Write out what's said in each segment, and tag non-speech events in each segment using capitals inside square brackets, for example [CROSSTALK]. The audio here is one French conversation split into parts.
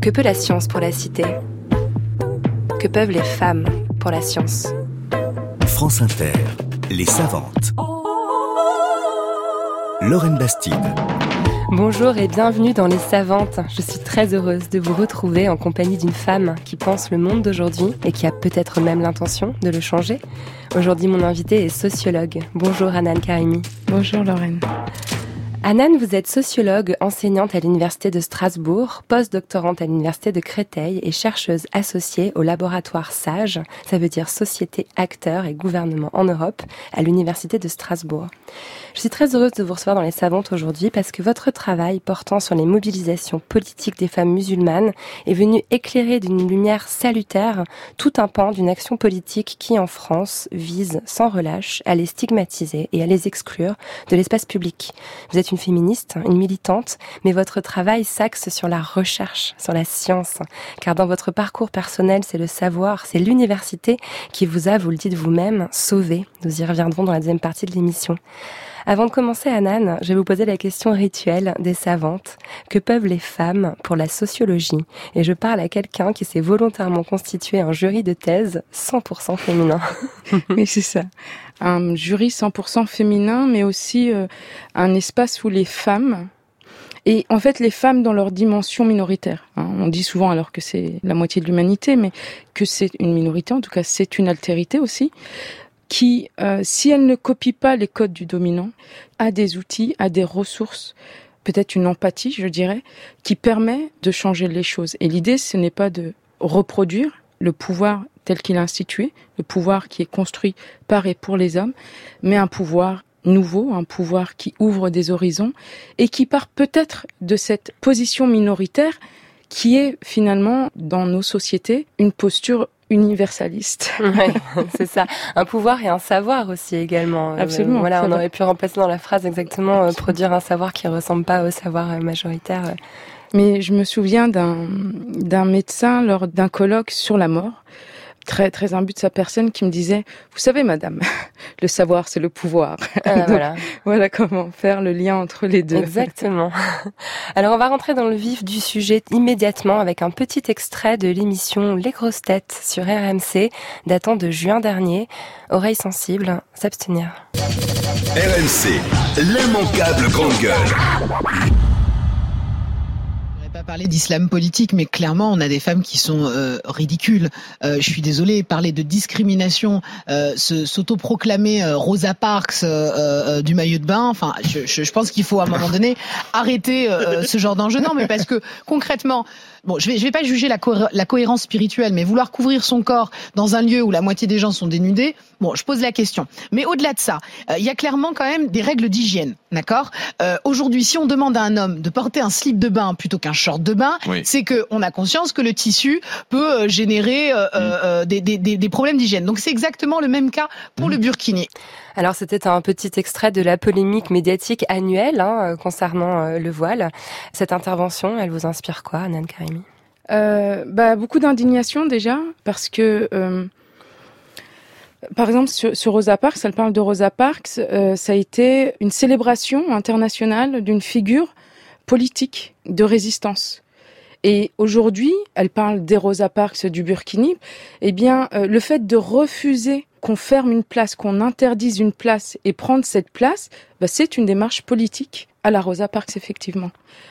Que peut la science pour la cité? Que peuvent les femmes pour la science? France Inter, les savantes. Lorraine Bastide. Bonjour et bienvenue dans Les Savantes. Je suis très heureuse de vous retrouver en compagnie d'une femme qui pense le monde d'aujourd'hui et qui a peut-être même l'intention de le changer. Aujourd'hui, mon invité est sociologue. Bonjour Anan Karimi. Bonjour Lorraine. Anan, vous êtes sociologue, enseignante à l'Université de Strasbourg, post-doctorante à l'Université de Créteil et chercheuse associée au laboratoire SAGE, ça veut dire Société, Acteurs et Gouvernement en Europe, à l'Université de Strasbourg. Je suis très heureuse de vous recevoir dans les savantes aujourd'hui parce que votre travail portant sur les mobilisations politiques des femmes musulmanes est venu éclairer d'une lumière salutaire tout un pan d'une action politique qui, en France, vise sans relâche à les stigmatiser et à les exclure de l'espace public. Vous êtes une féministe, une militante, mais votre travail s'axe sur la recherche, sur la science, car dans votre parcours personnel, c'est le savoir, c'est l'université qui vous a, vous le dites vous-même, sauvé. Nous y reviendrons dans la deuxième partie de l'émission. Avant de commencer, Anan, je vais vous poser la question rituelle des savantes. Que peuvent les femmes pour la sociologie? Et je parle à quelqu'un qui s'est volontairement constitué un jury de thèse 100% féminin. [LAUGHS] oui, c'est ça. Un jury 100% féminin, mais aussi euh, un espace où les femmes et en fait, les femmes dans leur dimension minoritaire. Hein, on dit souvent, alors que c'est la moitié de l'humanité, mais que c'est une minorité, en tout cas c'est une altérité aussi, qui, euh, si elle ne copie pas les codes du dominant, a des outils, a des ressources, peut-être une empathie, je dirais, qui permet de changer les choses. Et l'idée, ce n'est pas de reproduire le pouvoir tel qu'il est institué, le pouvoir qui est construit par et pour les hommes, mais un pouvoir nouveau, un pouvoir qui ouvre des horizons et qui part peut-être de cette position minoritaire qui est finalement dans nos sociétés une posture universaliste. [LAUGHS] c'est ça. Un pouvoir et un savoir aussi également. Euh, Absolument. voilà, on aurait pu remplacer dans la phrase exactement euh, produire un savoir qui ressemble pas au savoir euh, majoritaire. Mais je me souviens d'un d'un médecin lors d'un colloque sur la mort très très imbu de sa personne qui me disait vous savez madame [LAUGHS] le savoir c'est le pouvoir. Ah, [LAUGHS] voilà. voilà comment faire le lien entre les deux. Exactement. [LAUGHS] Alors on va rentrer dans le vif du sujet immédiatement avec un petit extrait de l'émission Les grosses têtes sur RMC datant de juin dernier. Oreilles sensibles s'abstenir. RMC l'immanquable grande gueule parler d'islam politique, mais clairement, on a des femmes qui sont euh, ridicules. Euh, je suis désolée, parler de discrimination, euh, s'autoproclamer euh, Rosa Parks euh, du maillot de bain. Enfin, je, je, je pense qu'il faut à un moment donné arrêter ce genre d'enjeu. Non, mais parce que concrètement, bon, je vais, je vais pas juger la, la cohérence spirituelle, mais vouloir couvrir son corps dans un lieu où la moitié des gens sont dénudés, bon, je pose la question. Mais au-delà de ça, il y a clairement quand même des règles d'hygiène, d'accord? Aujourd'hui, si on demande à un homme de porter un slip de bain plutôt qu'un short de bain, c'est que on a conscience que le tissu peut euh, générer euh, euh, mm. des, des, des, problèmes d'hygiène. Donc c'est exactement le même cas pour mm. le burkini. Alors c'était un petit extrait de la polémique médiatique annuelle hein, concernant le voile. Cette intervention, elle vous inspire quoi, Nan Karimi? Euh, bah, Beaucoup d'indignation déjà, parce que... par exemple, sur, sur, Rosa Parks, elle parle de Rosa Parks, ça a été une célébration internationale d'une figure politique de résistance. Et aujourd'hui, elle parle des Rosa Parks du Burkini. Eh bien, euh, le fait de refuser qu'on ferme une place, qu'on interdise une place et prendre cette place, bah, c'est une démarche politique à la Rosa Parks, effectivement.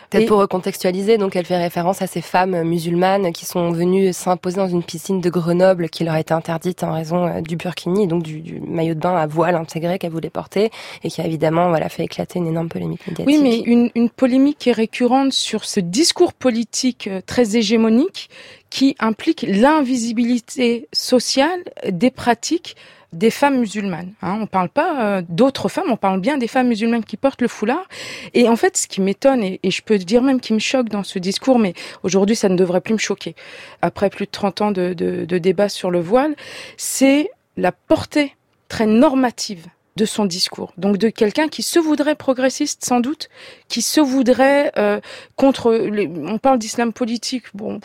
Peut-être pour recontextualiser, donc elle fait référence à ces femmes musulmanes qui sont venues s'imposer dans une piscine de Grenoble qui leur a été interdite en raison euh, du burkini, donc du, maillot de bain à voile intégré qu'elle voulait porter et qui a évidemment voilà, fait éclater une énorme polémique médiatique. Oui, mais une, une polémique qui est récurrente sur ce discours politique euh, très hégémonique qui implique l'invisibilité sociale des pratiques des femmes musulmanes. Hein. On parle pas euh, d'autres femmes, on parle bien des femmes musulmanes qui portent le foulard. Et en fait, ce qui m'étonne, et, je peux dire même qui me choque dans ce discours, mais aujourd'hui ça ne devrait plus me choquer, après plus de 30 ans de, de, de débat sur le voile, c'est la portée très normative de son discours. Donc de quelqu'un qui se voudrait progressiste sans doute, qui se voudrait euh, contre. Les, on parle d'islam politique. Bon,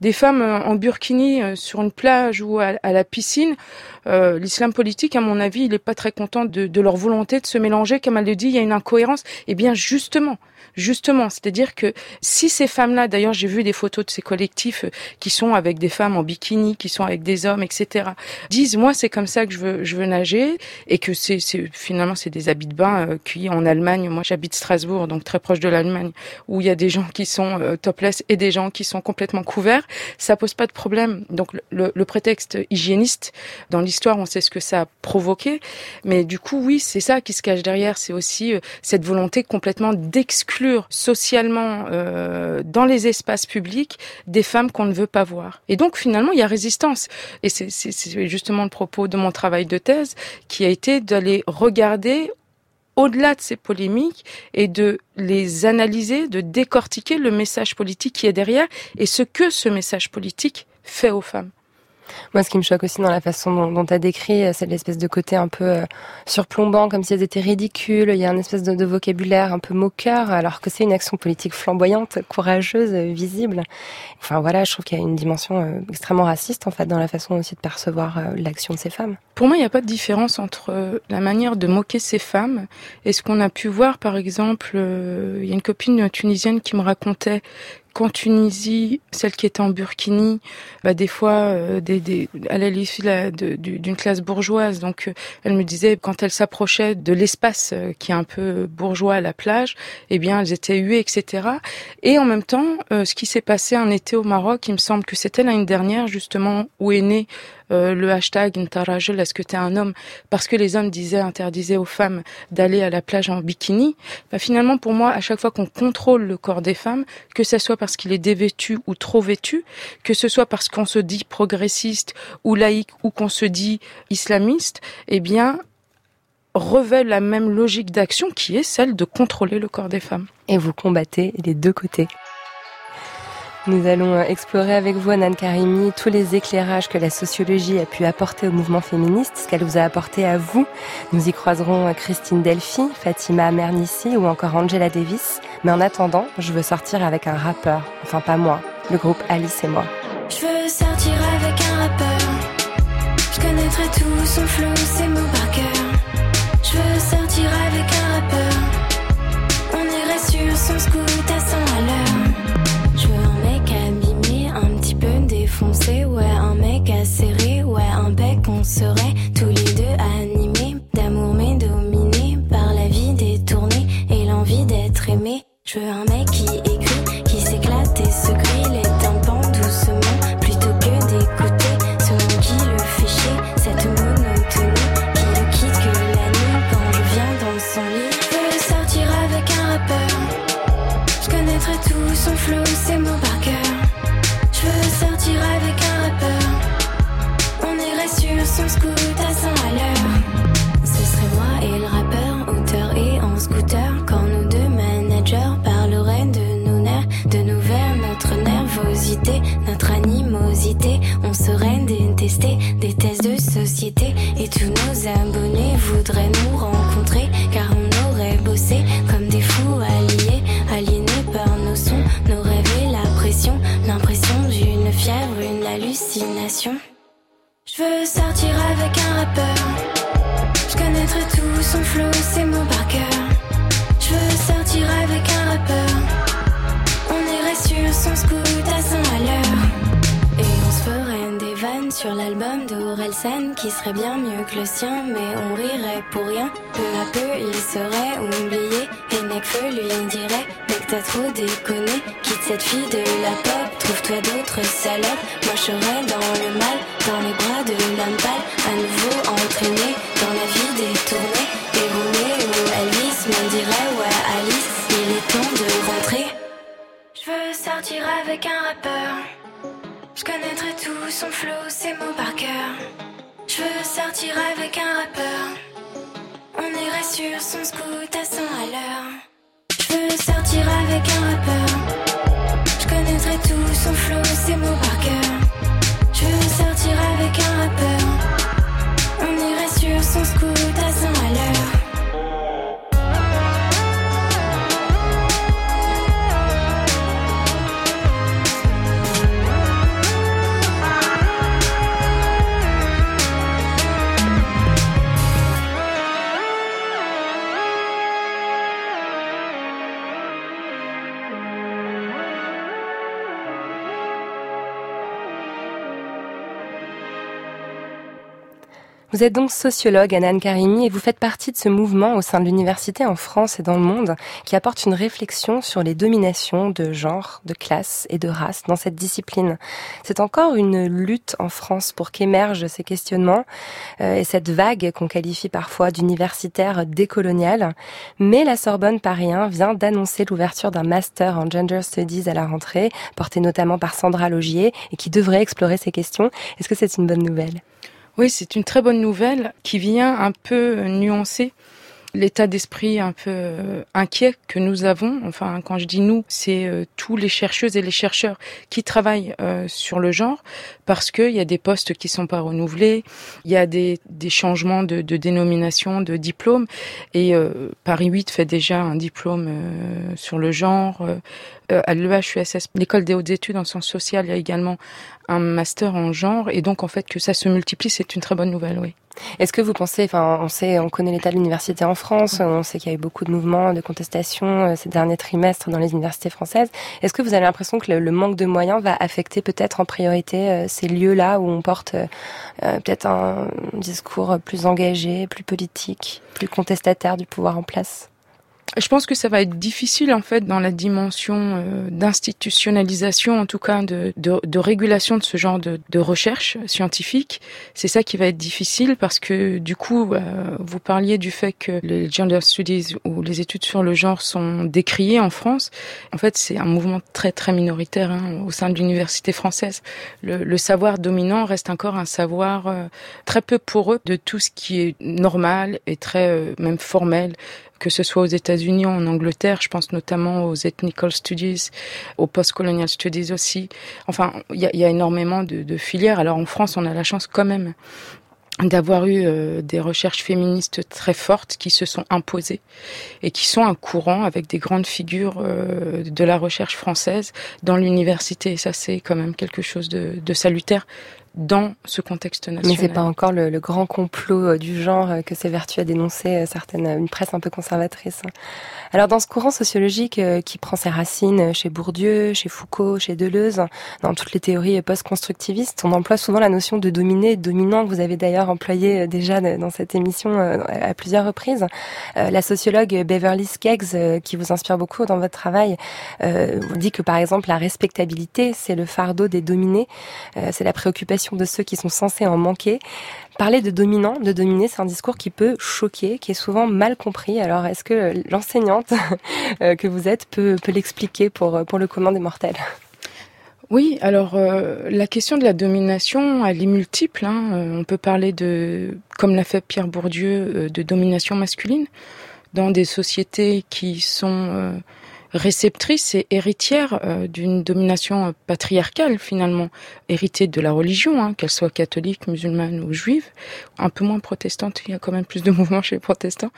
des femmes en burkini sur une plage ou à, la piscine. l'islam politique, à mon avis, il n'est pas très content de, de leur volonté de se mélanger. Comme elle le dit, il y a une incohérence. Eh bien, justement, justement. C'est-à-dire que si ces femmes-là, d'ailleurs, j'ai vu des photos de ces collectifs euh, qui sont avec des femmes en bikini, qui sont avec des hommes, etc., disent moi c'est comme ça que je veux, je veux nager et que c'est, finalement c'est des habits de bain euh, qui en Allemagne. Moi, j'habite Strasbourg, donc très proche de l'Allemagne, où il y a des gens qui sont euh, topless et des gens qui sont complètement couverts. Ça pose pas de problème. Donc le, le prétexte hygiéniste dans l'histoire, on sait ce que ça a provoqué, mais du coup, oui, c'est ça qui se cache derrière. C'est aussi cette volonté complètement d'exclure socialement euh, dans les espaces publics des femmes qu'on ne veut pas voir. Et donc finalement, il y a résistance. Et c'est justement le propos de mon travail de thèse qui a été d'aller regarder au-delà de ces polémiques et de les analyser, de décortiquer le message politique qui est derrière et ce que ce message politique fait aux femmes. Moi, ce qui me choque aussi dans la façon dont tu as décrit, euh, c'est l'espèce de côté un peu euh, surplombant, comme si elles étaient ridicules. Il y a un espèce de, vocabulaire un peu moqueur, alors que c'est une action politique flamboyante, courageuse, visible. Enfin voilà, je trouve qu'il y a une dimension euh, extrêmement raciste en fait dans la façon aussi de percevoir l'action de ces femmes. Pour moi, il n'y a pas de différence entre la manière de moquer ces femmes et ce qu'on a pu voir, par exemple, il y a une copine tunisienne qui me racontait qu'en Tunisie, celle qui était en burkini, bah, des fois, euh, des, des, elle est issue d'une classe bourgeoise. Donc, euh, elle me disait, quand elle s'approchait de l'espace euh, qui est un peu bourgeois à la plage, eh bien, elles étaient huées, etc. Et en même temps, ce qui s'est passé un été au Maroc, il me semble que c'était l'année dernière, justement, où est né euh, le hashtag Ntarajel, est-ce que tu es un homme? Parce que les hommes disaient, interdisaient aux femmes d'aller à la plage en bikini. Bah, finalement, pour moi, à chaque fois qu'on contrôle le corps des femmes, que ce soit parce qu'il est dévêtu ou trop vêtu, que ce soit parce qu'on se dit progressiste ou laïque ou qu'on se dit islamiste, eh bien, revêt la même logique d'action qui est celle de contrôler le corps des femmes. Et vous combattez les deux côtés. Nous allons euh, explorer avec vous, Anan Karimi, tous les éclairages que la sociologie a pu apporter au mouvement féministe, ce qu'elle vous a apporté à vous. Nous y croiserons euh, Christine Delphi, Fatima Mernissi ou encore Angela Davis. Mais en attendant, je veux sortir avec un rappeur. Enfin, pas moi, le groupe Alice et moi. Je veux sortir avec un rappeur. Je connaîtrai tout son flow, ses mots par cœur. Je veux sortir avec un rappeur. On irait sur son son scoot à 100 à l'heure. Et on se ferait des vannes sur l'album d'Orelsan qui serait bien mieux que le sien, mais on rirait pour rien. Peu à peu, il serait oublié. Et Necfeu lui dirait Mec, t'as trop déconné. Quitte cette fille de la pop, trouve-toi d'autres salopes. Moi, je serais dans le mal, dans les bras de l'homme à nouveau entraîné dans la vie détournée. Et Roméo Elvis me dirait sortir avec un rappeur. Je connaîtrai tout son flow, ses mots par cœur. Je veux sortir avec un rappeur. On irait sur son scoot à 100 à l'heure. Je veux sortir avec un rappeur. Je connaîtrai tout son flow, ses mots par cœur. Je veux sortir avec un rappeur. On irait sur son scoot à 100 Vous êtes donc sociologue, Anan Karimi, et vous faites partie de ce mouvement au sein de l'université en France et dans le monde qui apporte une réflexion sur les dominations de genre, de classe et de race dans cette discipline. C'est encore une lutte en France pour qu'émergent ces questionnements euh, et cette vague qu'on qualifie parfois d'universitaire décoloniale. Mais la Sorbonne Paris 1 vient d'annoncer l'ouverture d'un master en gender studies à la rentrée, porté notamment par Sandra Logier et qui devrait explorer ces questions. Est-ce que c'est une bonne nouvelle? Oui, c'est une très bonne nouvelle qui vient un peu nuancer l'état d'esprit un peu euh, inquiet que nous avons. Enfin, quand je dis nous, c'est euh, tous les chercheuses et les chercheurs qui travaillent euh, sur le genre, parce qu'il y a des postes qui sont pas renouvelés, il y a des, des changements de, de dénomination, de diplôme, et Paris 8 fait déjà un diplôme sur le genre. À l'EHUSS, l'école des hautes études en sciences sociales, il y a également un master en genre, et donc en fait que ça se multiplie, c'est une très bonne nouvelle, oui. Est-ce que vous pensez, enfin, on sait, on connaît l'état de l'université en France, on sait qu'il y a eu beaucoup de mouvements, de contestations euh, ces derniers trimestres dans les universités françaises. Est-ce que vous avez l'impression que le, manque de moyens va affecter peut-être en priorité euh, ces lieux-là où on porte euh, peut-être un discours plus engagé, plus politique, plus contestataire du pouvoir en place? Je pense que ça va être difficile en fait dans la dimension euh, d'institutionnalisation, en tout cas de, de, de, régulation de ce genre de, de recherche scientifique. C'est ça qui va être difficile parce que du coup, euh, vous parliez du fait que les gender studies ou les études sur le genre sont décriées en France. En fait, c'est un mouvement très très minoritaire hein, au sein de l'université française. Le, le, savoir dominant reste encore un savoir euh, très peu poreux de tout ce qui est normal et très même formel que ce soit aux États-Unis en Angleterre. Je pense notamment aux Ethnical Studies, aux Post-Colonial Studies aussi. Enfin, il y a, énormément de, filières. Alors en France, on a la chance quand même d'avoir eu euh, des recherches féministes très fortes qui se sont imposées et qui sont un courant avec des grandes figures euh, de la recherche française dans l'université. Et ça, c'est quand même quelque chose de salutaire dans ce contexte national. Mais c'est pas encore le, le, grand complot euh, du genre euh, que s'évertue à dénoncer euh, certaines, une presse un peu conservatrice. Alors dans ce courant sociologique qui prend ses racines chez Bourdieu, chez Foucault, chez Deleuze, dans toutes les théories post-constructivistes, on emploie souvent la notion de dominé dominant que vous avez d'ailleurs employé déjà dans cette émission à plusieurs reprises. La sociologue Beverly Skeggs, qui vous inspire beaucoup dans votre travail, vous dit que par exemple la respectabilité, c'est le fardeau des dominés, c'est la préoccupation de ceux qui sont censés en manquer. Parler de dominant, de dominer, c'est un discours qui peut choquer, qui est souvent mal compris. Alors, est-ce que l'enseignante [LAUGHS] euh, que vous êtes peut, peut l'expliquer pour, pour le commun des mortels? Oui, alors euh, la question de la domination, elle est multiple. Hein. Euh, on peut parler de, comme l'a fait Pierre Bourdieu, de domination masculine dans des sociétés qui sont réceptrice et héritière euh, d'une domination euh, patriarcale finalement, héritée de la religion, hein, qu'elle soit catholique, musulmane ou juive, un peu moins protestante, il y a quand même plus de [LAUGHS] mouvements chez les protestants.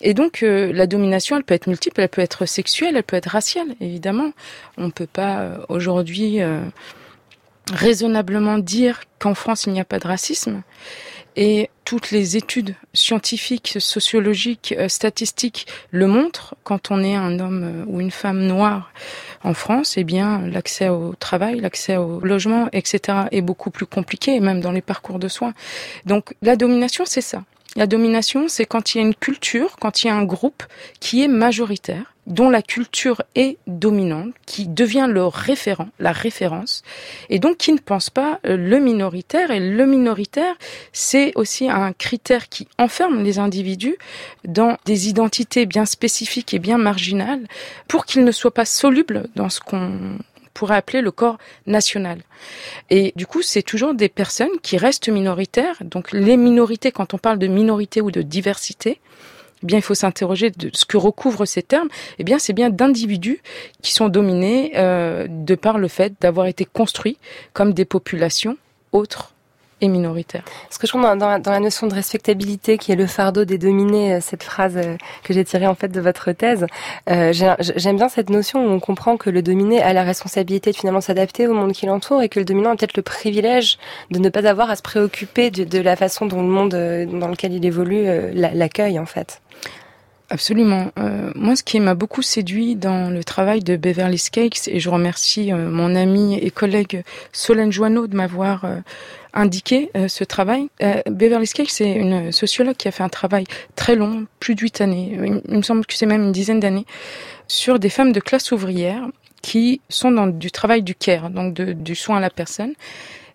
Et donc euh, la domination, elle peut être multiple, elle peut être sexuelle, elle peut être raciale, évidemment. On ne peut pas aujourd'hui raisonnablement dire qu'en France il n'y a pas de racisme. Et toutes les études scientifiques, sociologiques, euh, statistiques le montrent. Quand on est un homme euh, ou une femme noire en France, eh bien, l'accès au travail, l'accès au logement, etc., est beaucoup plus compliqué, même dans les parcours de soins. Donc, la domination, c'est ça. La domination, c'est quand il y a une culture, quand il y a un groupe qui est majoritaire, dont la culture est dominante, qui devient le référent, la référence, et donc qui ne pense pas euh, le minoritaire. Et le minoritaire, c'est aussi un critère qui enferme les individus dans des identités bien spécifiques et bien marginales pour qu'ils ne soient pas solubles dans ce qu'on pourrait appeler le corps national. Et du coup, c'est toujours des personnes qui restent minoritaires. Donc les minorités, quand on parle de minorité ou de diversité, eh bien, il faut s'interroger de ce que recouvrent ces termes. Eh bien, c'est bien d'individus qui sont dominés euh, de par le fait d'avoir été construits comme des populations autres et minoritaire. Ce que je trouve dans, dans, la notion de respectabilité, qui est le fardeau des dominés, euh, cette phrase euh, que j'ai tirée en fait de votre thèse, euh, j'aime bien cette notion où on comprend que le dominé a la responsabilité de finalement s'adapter au monde qui l'entoure et que le dominant a peut-être le privilège de ne pas avoir à se préoccuper de, de, la façon dont le monde dans lequel il évolue l'accueille en fait. Absolument. Euh, moi, ce qui m'a beaucoup séduit dans le travail de Beverly Skakes, et je remercie euh, mon ami et collègue Solène Joanneau de m'avoir euh, indiqué euh, ce travail. Beverly Skakes, c'est une sociologue qui a fait un travail très long, plus de huit années, il, me semble que c'est même une dizaine d'années, sur des femmes de classe ouvrière qui sont dans du travail du care, donc du soin à la personne,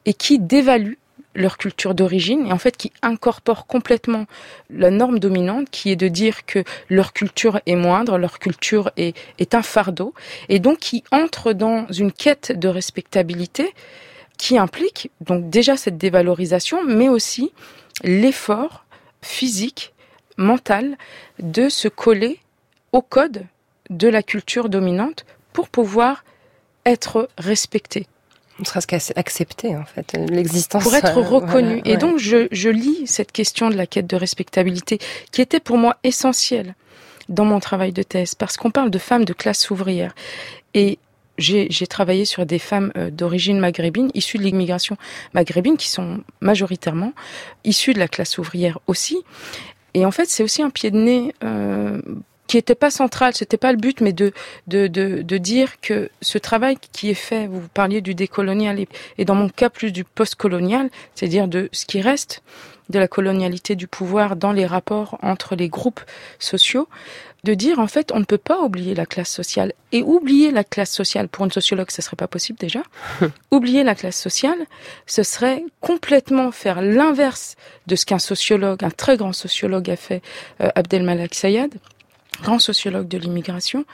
et qui dévaluent leur culture d'origine et en fait qui incorporent complètement la norme dominante qui est de dire que leur culture est moindre, leur culture est, est un fardeau et donc qui entrent dans une quête de respectabilité qui implique donc déjà cette dévalorisation mais aussi l'effort physique, mental de se coller au code de la culture dominante pour pouvoir être respecté ne serait-ce qu'accepter en fait l'existence. Pour être euh, reconnu. et donc je, je lis cette question de la quête de respectabilité qui était pour moi essentielle dans mon travail de thèse parce qu'on parle de femmes de classe ouvrière et j'ai travaillé sur des femmes euh, d'origine maghrébine, issues de l'immigration maghrébine, qui sont majoritairement issues de la classe ouvrière aussi. Et en fait, c'est aussi un pied de nez euh, qui n'était pas central, c'était pas le but, mais de, de, de, de, dire que ce travail qui est fait, vous parliez du décolonial et, et dans mon cas plus du postcolonial, c'est-à-dire de ce qui reste de la colonialité du pouvoir dans les rapports entre les groupes sociaux, de dire en fait on ne peut pas oublier la classe sociale. Et oublier la classe sociale pour une sociologue ce serait pas possible déjà. [LAUGHS] Oublier la classe sociale ce serait complètement faire l'inverse de ce qu'un sociologue un très grand sociologue a fait euh, Abdelmalek Sayed grand sociologue de l'immigration,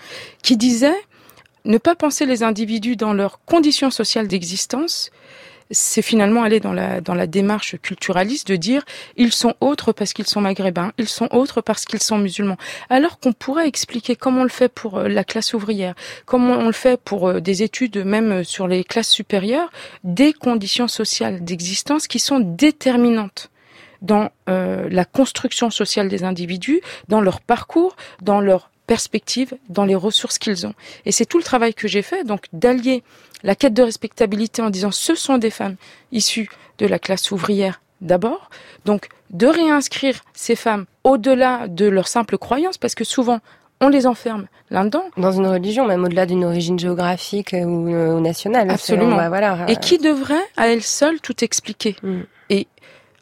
qui disait ne pas penser les individus dans leurs conditions sociales d'existence, c'est finalement aller dans la, dans la démarche culturaliste de dire ils sont autres parce qu'ils sont maghrébins, ils sont autres parce qu'ils sont musulmans. Alors qu'on pourrait expliquer comment on le fait pour euh, la classe ouvrière, comment on le fait pour euh, des études même euh, sur les classes supérieures, des conditions sociales d'existence qui sont déterminantes dans euh, la construction sociale des individus, dans leur parcours, dans leur perspective, dans les ressources qu'ils ont. Et c'est tout le travail que j'ai fait, donc d'allier la quête de respectabilité en disant ce sont des femmes issues de la classe ouvrière d'abord, donc de réinscrire ces femmes au-delà de leur simple croyance, parce que souvent on les enferme là-dedans. Dans une religion, même au-delà d'une origine géographique ou, euh, nationale. Absolument. Bah, voilà. Et qui devrait, à elle seule, tout expliquer. Mm. Et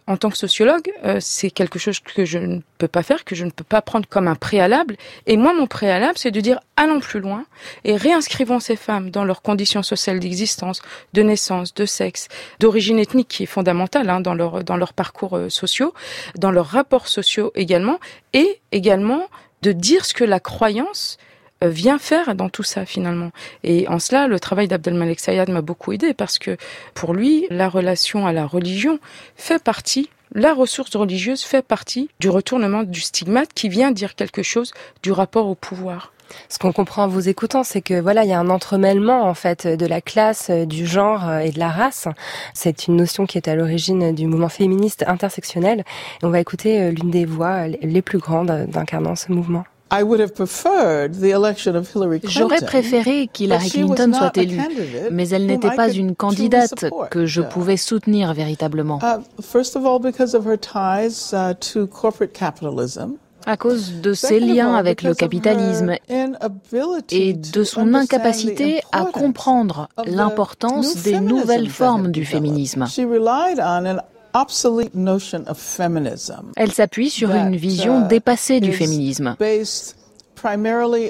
en tant que sociologue, euh, c'est quelque chose que je ne peux pas faire, que je ne peux pas prendre comme un préalable. Et moi, mon préalable, c'est de dire allons plus loin et réinscrivons ces femmes dans leurs conditions sociales d'existence, de naissance, de sexe, d'origine ethnique, qui est fondamentale hein, dans leur dans leurs parcours euh, sociaux, dans leurs rapports sociaux également, et également de dire ce que la croyance vient faire dans tout ça finalement. Et en cela, le travail d'Abdelmalek Sayad m'a beaucoup aidé parce que pour lui, la relation à la religion fait partie la ressource religieuse fait partie du retournement du stigmate qui vient dire quelque chose du rapport au pouvoir. Ce qu'on comprend en vous écoutant, c'est que voilà, il y a un entremêlement en fait de la classe, du genre et de la race. C'est une notion qui est à l'origine du mouvement féministe intersectionnel. Et on va écouter euh, l'une des voix les plus grandes d'incarnant ce mouvement. J'aurais préféré qu'Hillary Clinton soit élue, mais elle n'était pas une candidate que je pouvais soutenir véritablement. Uh, uh, à cause de ses liens avec le capitalisme et de son incapacité à comprendre l'importance des nouvelles formes du féminisme. Elle s'appuie sur une vision uh, dépassée du féminisme,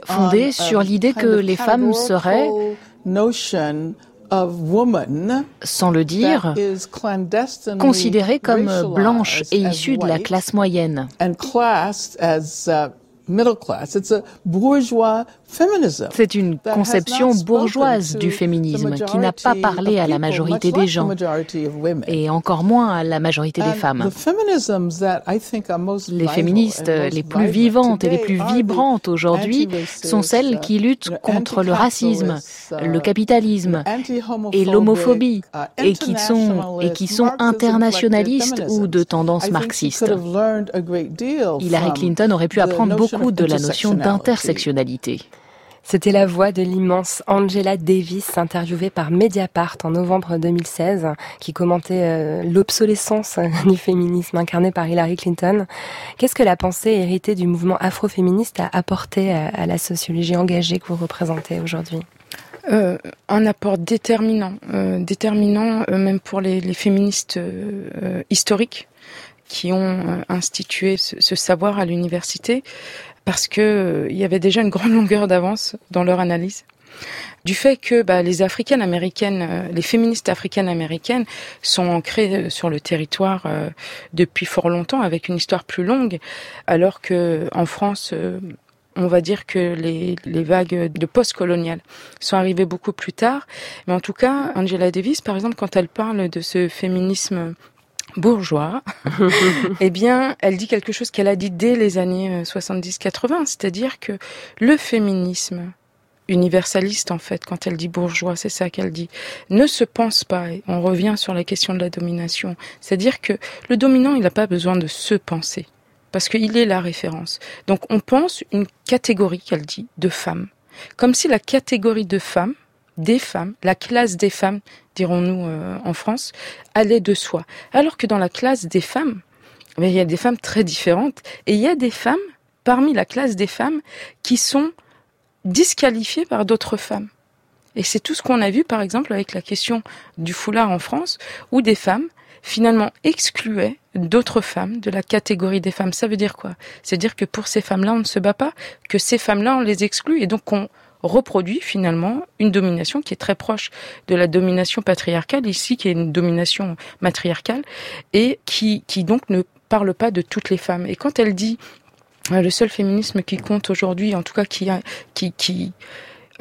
fondée sur l'idée que les femmes seraient sans le dire, considérées comme blanches et issues de la classe moyenne. C'est une conception bourgeoise du féminisme qui n'a pas parlé à la majorité des gens et encore moins à la majorité des femmes. Les féministes les plus vivantes et les plus vibrantes aujourd'hui sont celles qui luttent contre le racisme, uh, le capitalisme et l'homophobie uh, et qui sont, et qui sont internationalistes ou de tendance marxiste. Hillary Clinton aurait pu apprendre beaucoup de la notion d'intersectionnalité. C'était la voix de l'immense Angela Davis, interviewée par Mediapart en novembre 2016, qui commentait euh, l'obsolescence [LAUGHS] du féminisme incarné par Hillary Clinton. Qu'est-ce que la pensée héritée du mouvement afroféministe a apporté à, la sociologie engagée que vous représentez aujourd'hui? Euh, un apport déterminant, euh, déterminant même pour les, féministes historiques qui ont institué ce savoir à l'université parce que euh, il y avait déjà une grande [LAUGHS] longueur d'avance dans leur analyse du fait que bah, les africaines américaines, euh, les féministes africaines américaines sont ancrées euh, sur le territoire depuis fort longtemps avec une histoire plus longue, alors que en France, on va dire que les, les vagues de post-coloniales sont arrivées beaucoup plus tard. Mais en tout cas, Angela Davis, par exemple, quand elle parle de ce féminisme bourgeois, [LAUGHS] eh bien, elle dit quelque chose qu'elle a dit dès les années 70-80, euh, c'est-à-dire que le féminisme universaliste, en fait, quand elle dit bourgeois, c'est ça qu'elle dit, ne se pense pas, et on revient sur la question de la domination, c'est-à-dire que le dominant, il n'a pas besoin de se penser, parce qu'il est la référence. Donc, on pense une catégorie, qu'elle dit, de femmes, comme si la catégorie de femmes, des femmes, la classe des femmes, dirons-nous euh, en France, allait de soi. Alors que dans la classe des femmes, il y a des femmes très différentes et il y a des femmes parmi la classe des femmes qui sont disqualifiées par d'autres femmes. Et c'est tout ce qu'on a vu par exemple avec la question du foulard en France où des femmes finalement excluaient d'autres femmes de la catégorie des femmes. Ça veut dire quoi? C'est dire que pour ces femmes-là, on ne se bat pas, que ces femmes-là, on les exclut et donc on reproduit finalement une domination qui est très proche de la domination patriarcale ici, qui est une domination matriarcale et qui, qui donc ne parle pas de toutes les femmes. Et quand elle dit euh, le seul féminisme qui compte aujourd'hui, en tout cas qui qui qui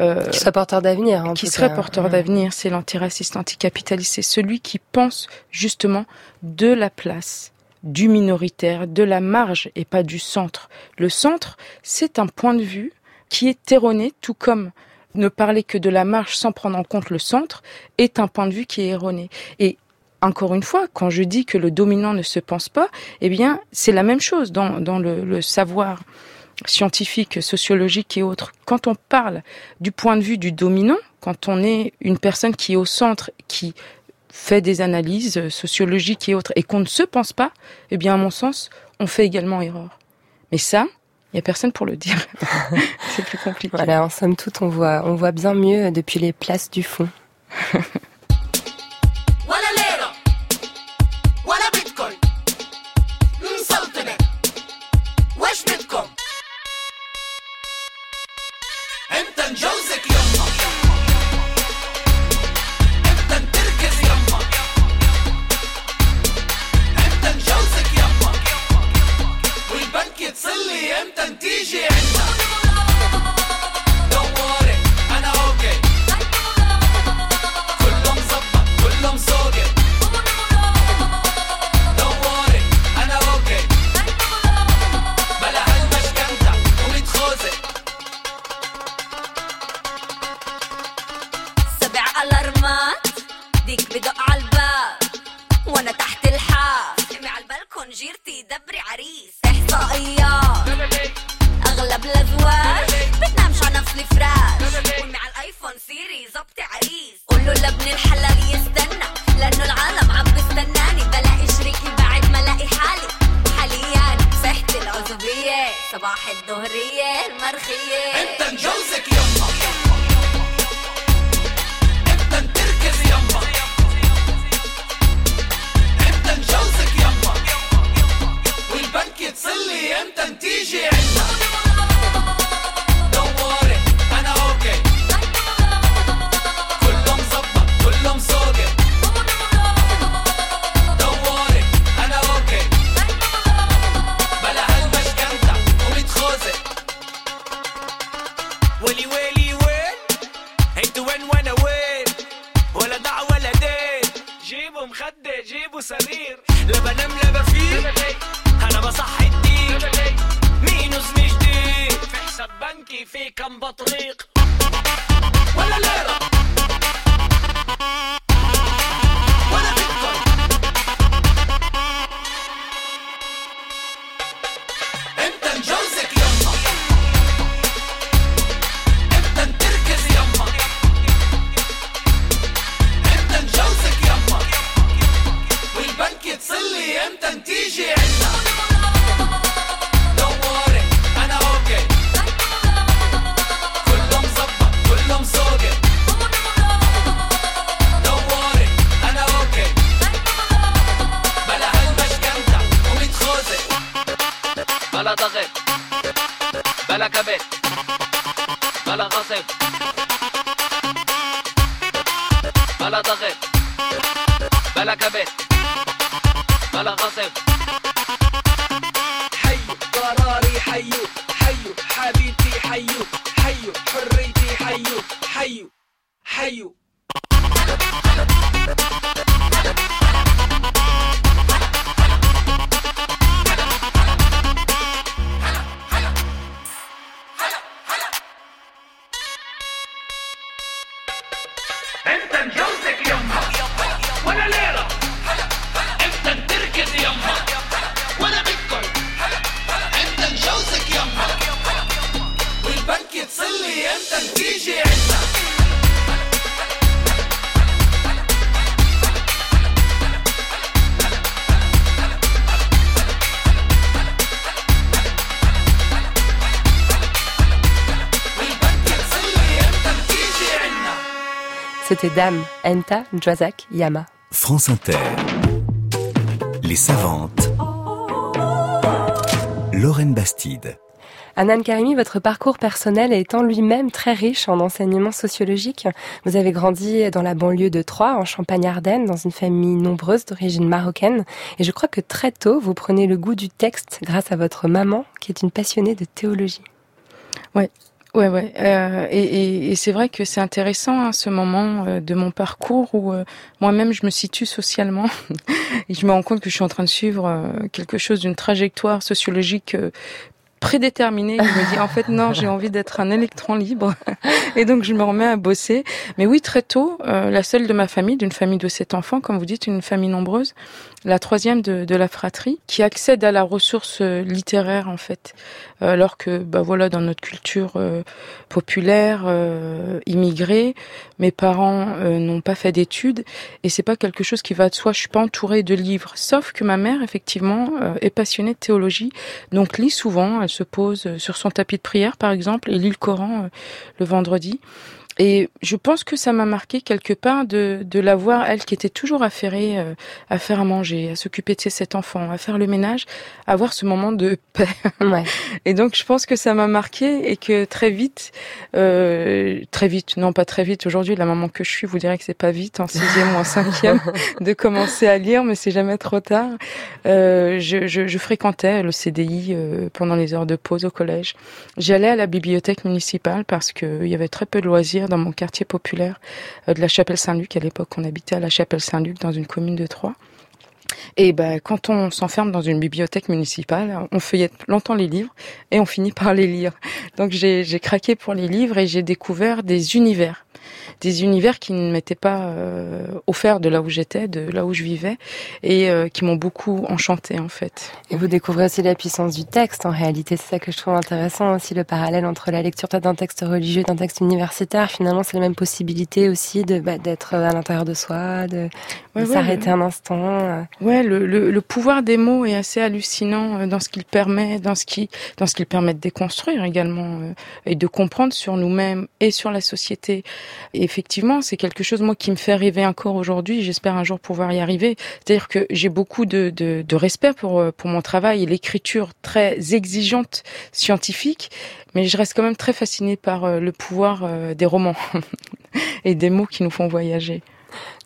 euh, qui serait porteur d'avenir. Qui serait porteur d'avenir, c'est l'antiraciste, anticapitaliste, c'est celui qui pense justement de la place du minoritaire, de la marge et pas du centre. Le centre, c'est un point de vue qui est erroné, tout comme ne parler que de la marche sans prendre en compte le centre est un point de vue qui est erroné. Et encore une fois, quand je dis que le dominant ne se pense pas, eh bien, c'est la même chose dans, dans le, le, savoir scientifique, sociologique et autres. Quand on parle du point de vue du dominant, quand on est une personne qui est au centre, qui fait des analyses sociologiques et autres, et qu'on ne se pense pas, eh bien, à mon sens, on fait également erreur. Mais ça, il y a personne pour le dire. [LAUGHS] c'est plus compliqué. Voilà, en somme toute, on voit, on voit bien mieux depuis les places du fond. [LAUGHS] C'était Dame, Enta, Djazak, Yama. France Inter. Les savantes. Lorraine Bastide. Anan Karimi, votre parcours personnel est en lui-même très riche en enseignements sociologiques. Vous avez grandi dans la banlieue de Troyes, en Champagne-Ardenne, dans une famille nombreuse d'origine marocaine. Et je crois que très tôt, vous prenez le goût du texte grâce à votre maman, qui est une passionnée de théologie. Ouais, ouais. Euh, et c'est vrai que c'est intéressant hein, ce moment euh, de mon parcours où euh, moi-même je me situe socialement [LAUGHS] et je me rends compte que je suis en train de suivre euh, quelque chose d'une trajectoire sociologique prédéterminée. Je me dis en fait non, j'ai envie d'être un électron libre [LAUGHS] et donc je me remets à bosser. Mais oui, très tôt, euh, la seule de ma famille, d'une famille de sept enfants, comme vous dites, une famille nombreuse, la troisième de, la fratrie, qui accède à la ressource euh, littéraire en fait, Euh, alors que bah voilà dans notre culture populaire, immigrée, mes parents n'ont pas fait d'études et c'est pas quelque chose qui va de soi. Je suis pas entourée de livres, sauf que ma mère effectivement est passionnée de théologie, donc lit souvent. Se pose euh, sur son tapis de prière par exemple et lit le Coran euh, le vendredi. Et je pense que ça m'a marqué quelque part de, de la voir, elle qui était toujours affairée euh, à faire à manger, à s'occuper de ses sept enfants, à faire le ménage, avoir ce moment de [LAUGHS] paix. Ouais. Et donc je pense que ça m'a marqué et que très vite, euh, très vite, non pas très vite, aujourd'hui la maman que je suis vous dirait que c'est pas vite en sixième ou en cinquième [LAUGHS] de commencer à lire, mais c'est jamais trop tard. Euh, je, je, je fréquentais le CDI euh, pendant les heures de pause au collège. J'allais à la bibliothèque municipale parce qu'il y avait très peu de loisirs dans mon quartier populaire euh, de la Chapelle Saint-Luc. À l'époque, on habitait à la Chapelle Saint-Luc dans une commune de Troyes. Et ben, quand on s'enferme dans une bibliothèque municipale, on feuillette longtemps les livres et on finit par les lire. Donc j'ai j'ai craqué pour les livres et j'ai découvert des univers, des univers qui ne m'étaient pas euh, offerts de là où j'étais, de là où je vivais, et euh, qui m'ont beaucoup enchanté en fait. Et vous découvrez aussi la puissance du texte. En réalité, c'est ça que je trouve intéressant aussi, le parallèle entre la lecture d'un texte religieux et d'un texte universitaire. Finalement, c'est la même possibilité aussi de bah, d'être à l'intérieur de soi, de, Ouais, de ouais, s'arrêter un instant. euh. Ouais, le, le, le pouvoir des mots est assez hallucinant dans ce qu'il permet, dans ce qui, dans ce qu'il permet de déconstruire également et de comprendre sur nous-mêmes et sur la société. Et effectivement, c'est quelque chose moi qui me fait rêver encore aujourd'hui. J'espère un jour pouvoir y arriver. C'est-à-dire que j'ai beaucoup de, de, de respect pour euh, pour mon travail et l'écriture très exigeante scientifique, mais je reste quand même très fascinée par euh, le pouvoir euh, des romans [LAUGHS] et des mots qui nous font voyager.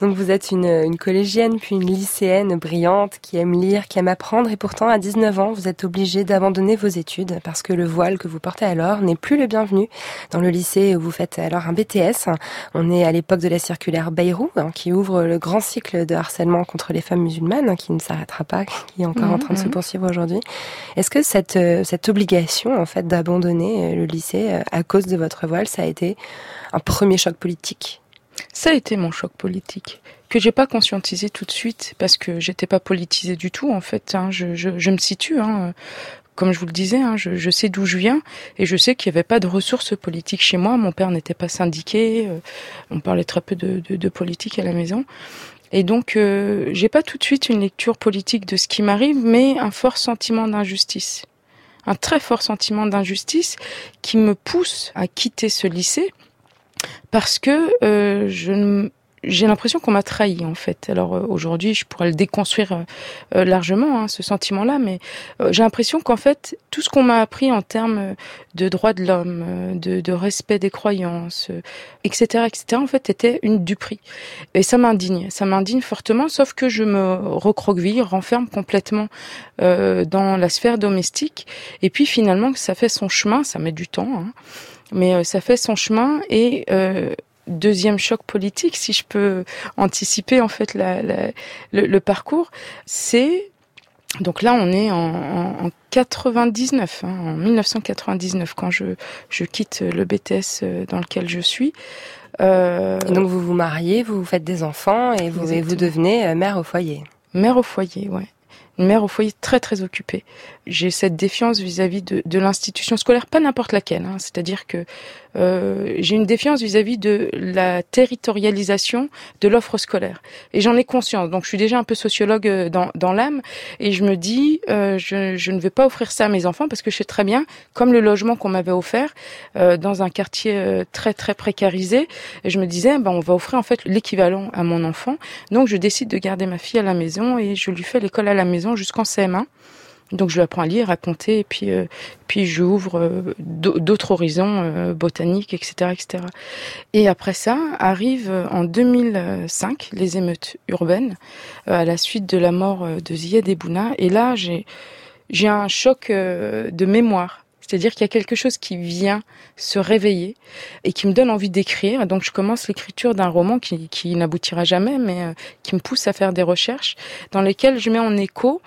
Donc vous êtes une, une collégienne puis une lycéenne brillante qui aime lire, qui aime apprendre et pourtant à 19 ans vous êtes obligée d'abandonner vos études parce que le voile que vous portez alors n'est plus le bienvenu dans le lycée où vous faites alors un BTS. On est à l'époque de la circulaire Bayrou hein, qui ouvre le grand cycle de harcèlement contre les femmes musulmanes hein, qui ne s'arrêtera pas, qui est encore en train de se poursuivre aujourd'hui. Est-ce que cette, euh, cette obligation en fait d'abandonner euh, le lycée euh, à cause de votre voile ça a été un premier choc politique? Ça a été mon choc politique que j'ai pas conscientisé tout de suite parce que j'étais pas politisée du tout en fait. hein. Je, je, je me situe, hein. comme je vous le disais, hein, je, je sais d'où je viens et je sais qu'il n'y avait pas de ressources politiques chez moi. Mon père n'était pas syndiqué, euh, on parlait très peu de, de, de politique à la maison. Et donc, euh, j'ai pas tout de suite une lecture politique de ce qui m'arrive, mais un fort sentiment d'injustice. Un très fort sentiment d'injustice qui me pousse à quitter ce lycée parce que euh, je j'ai l'impression qu'on m'a trahi en fait. Alors euh, aujourd'hui, je pourrais le déconstruire euh, euh, largement, hein, ce sentiment-là, mais j'ai l'impression qu'en fait, tout ce qu'on m'a appris en termes de droits de l'homme, de, de, respect des croyances, etc., etc., en fait, était une duperie. Et ça m'indigne, ça m'indigne fortement, sauf que je me recroqueville, renferme complètement dans la sphère domestique, et puis finalement, ça fait son chemin, ça met du temps, hein, mais ça fait son chemin et deuxième choc politique, si je peux anticiper en fait la, la, le, parcours, c'est donc là on est en, en, 99, hein, en 1999 quand je, je quitte le BTS euh, dans lequel je suis. Euh, donc vous vous mariez, vous faites des enfants et vous, et vous devenez euh, mère au foyer. Mère au foyer, ouais une mère au foyer très très occupée. J'ai cette défiance vis-à-vis de, l'institution scolaire, pas n'importe laquelle. Hein. C'est-à-dire que euh, j'ai une défiance vis-à-vis de la territorialisation de l'offre scolaire. Et j'en ai conscience. Donc je suis déjà un peu sociologue euh, dans, dans l'âme et je me dis, euh, je, je, ne vais pas offrir ça à mes enfants parce que je sais très bien, comme le logement qu'on m'avait offert euh, dans un quartier euh, très très précarisé, et je me disais, ben, on va offrir en fait l'équivalent à mon enfant. Donc je décide de garder ma fille à la maison et je lui fais l'école à la maison jusqu'en CM1. Donc je lui apprends à lire, à compter, et puis euh, puis j'ouvre euh, d'autres horizons euh, botaniques, etc., etc. Et après ça arrive en 2005 les émeutes urbaines à la suite de la mort de Ziad Ebouna. Et là j'ai j'ai un choc de mémoire. C'est-à-dire qu'il y a quelque chose qui vient se réveiller et qui me donne envie d'écrire. Donc je commence l'écriture d'un roman qui, qui n'aboutira jamais, mais qui me pousse à faire des recherches dans lesquelles je mets en écho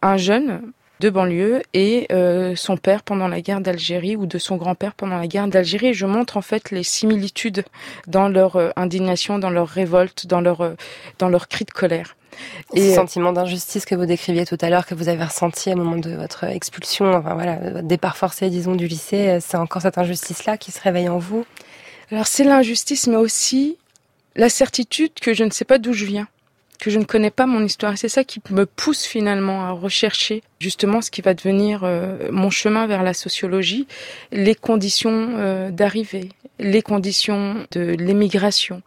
un jeune de banlieue et euh, son père pendant la guerre d'Algérie ou de son grand-père pendant la guerre d'Algérie. Je montre en fait les similitudes dans leur euh, indignation, dans leur révolte, dans leur euh, dans leur cri de colère. Et ce sentiment d'injustice que vous décriviez tout à l'heure, que vous avez ressenti au moment de votre expulsion, enfin voilà, votre départ forcé, disons, du lycée, c'est encore cette injustice-là qui se réveille en vous? Alors c'est l'injustice, mais aussi la certitude que je ne sais pas d'où je viens que je ne connais pas mon histoire. C'est ça qui me pousse finalement à rechercher justement ce qui va devenir euh, mon chemin vers la sociologie, les conditions euh, d'arrivée, les conditions de l'émigration,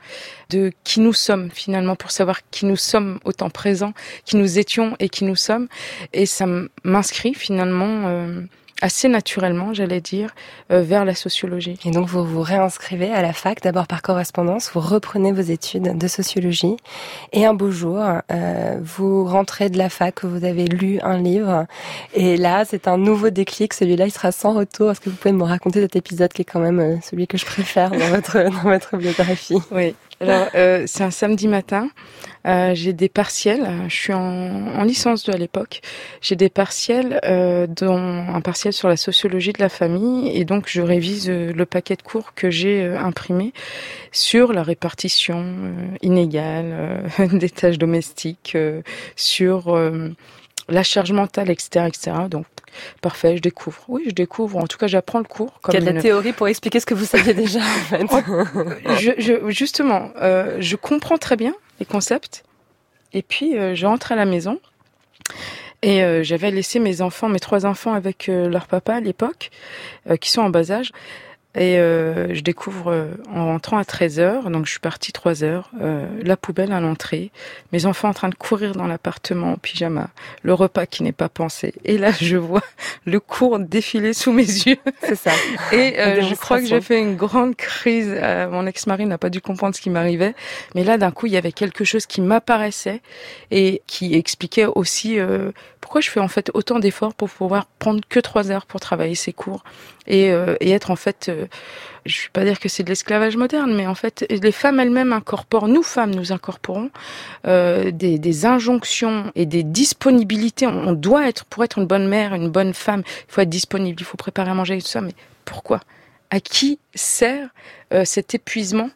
de qui nous sommes finalement pour savoir qui nous sommes au temps présent, qui nous étions et qui nous sommes. Et ça m'inscrit finalement euh, assez naturellement, j'allais dire, euh, vers la sociologie. Et donc vous vous réinscrivez à la fac, d'abord par correspondance, vous reprenez vos études de sociologie, et un beau jour, euh, vous rentrez de la fac, vous avez lu un livre, et là c'est un nouveau déclic, celui-là il sera sans retour. Est-ce que vous pouvez me raconter cet épisode qui est quand même euh, celui que je préfère dans votre, [LAUGHS] dans votre biographie? Oui, alors euh, c'est un samedi matin. Euh, j'ai des partiels. Je suis en, en licence 2 à l'époque. J'ai des partiels, euh, dont un partiel sur la sociologie de la famille, et donc je révise euh, le paquet de cours que j'ai euh, imprimé sur la répartition euh, inégale [LAUGHS] des tâches domestiques, sur la charge mentale, etc., etc. Donc parfait, je découvre. Oui, je découvre. En tout cas, j'apprends le cours. Comme Il y a de la théorie pour expliquer ce que vous saviez déjà. En [LAUGHS] fait. je, je, justement, euh, je comprends très bien concepts. Et puis, euh, je rentre à la maison. Et euh, j'avais laissé mes enfants, mes trois enfants avec euh, leur papa à l'époque, qui sont en bas âge. Et euh, je découvre euh, en rentrant à 13h, donc je suis partie 3 heures, euh, la poubelle à l'entrée, mes enfants en train de courir dans l'appartement en pyjama, le repas qui n'est pas pensé. Et là, je vois le cours défiler sous mes yeux. C'est ça. [LAUGHS] Et euh, je crois que j'ai fait une grande crise. Euh, mon ex-mari n'a pas dû comprendre ce qui m'arrivait. Mais là, d'un coup, il y avait quelque chose qui m'apparaissait et qui expliquait aussi euh, pourquoi je fais en fait autant d'efforts pour pouvoir prendre que 3 heures pour travailler ces cours et, euh, être en fait, euh, je ne vais pas dire que c'est de l'esclavage moderne, mais en fait, les femmes elles-mêmes incorporent, nous femmes, nous incorporons euh, des, injonctions et des disponibilités. On, doit être, pour être une bonne mère, une bonne femme, il faut être disponible, il faut préparer à manger et tout ça, mais pourquoi? À qui sert cet épuisement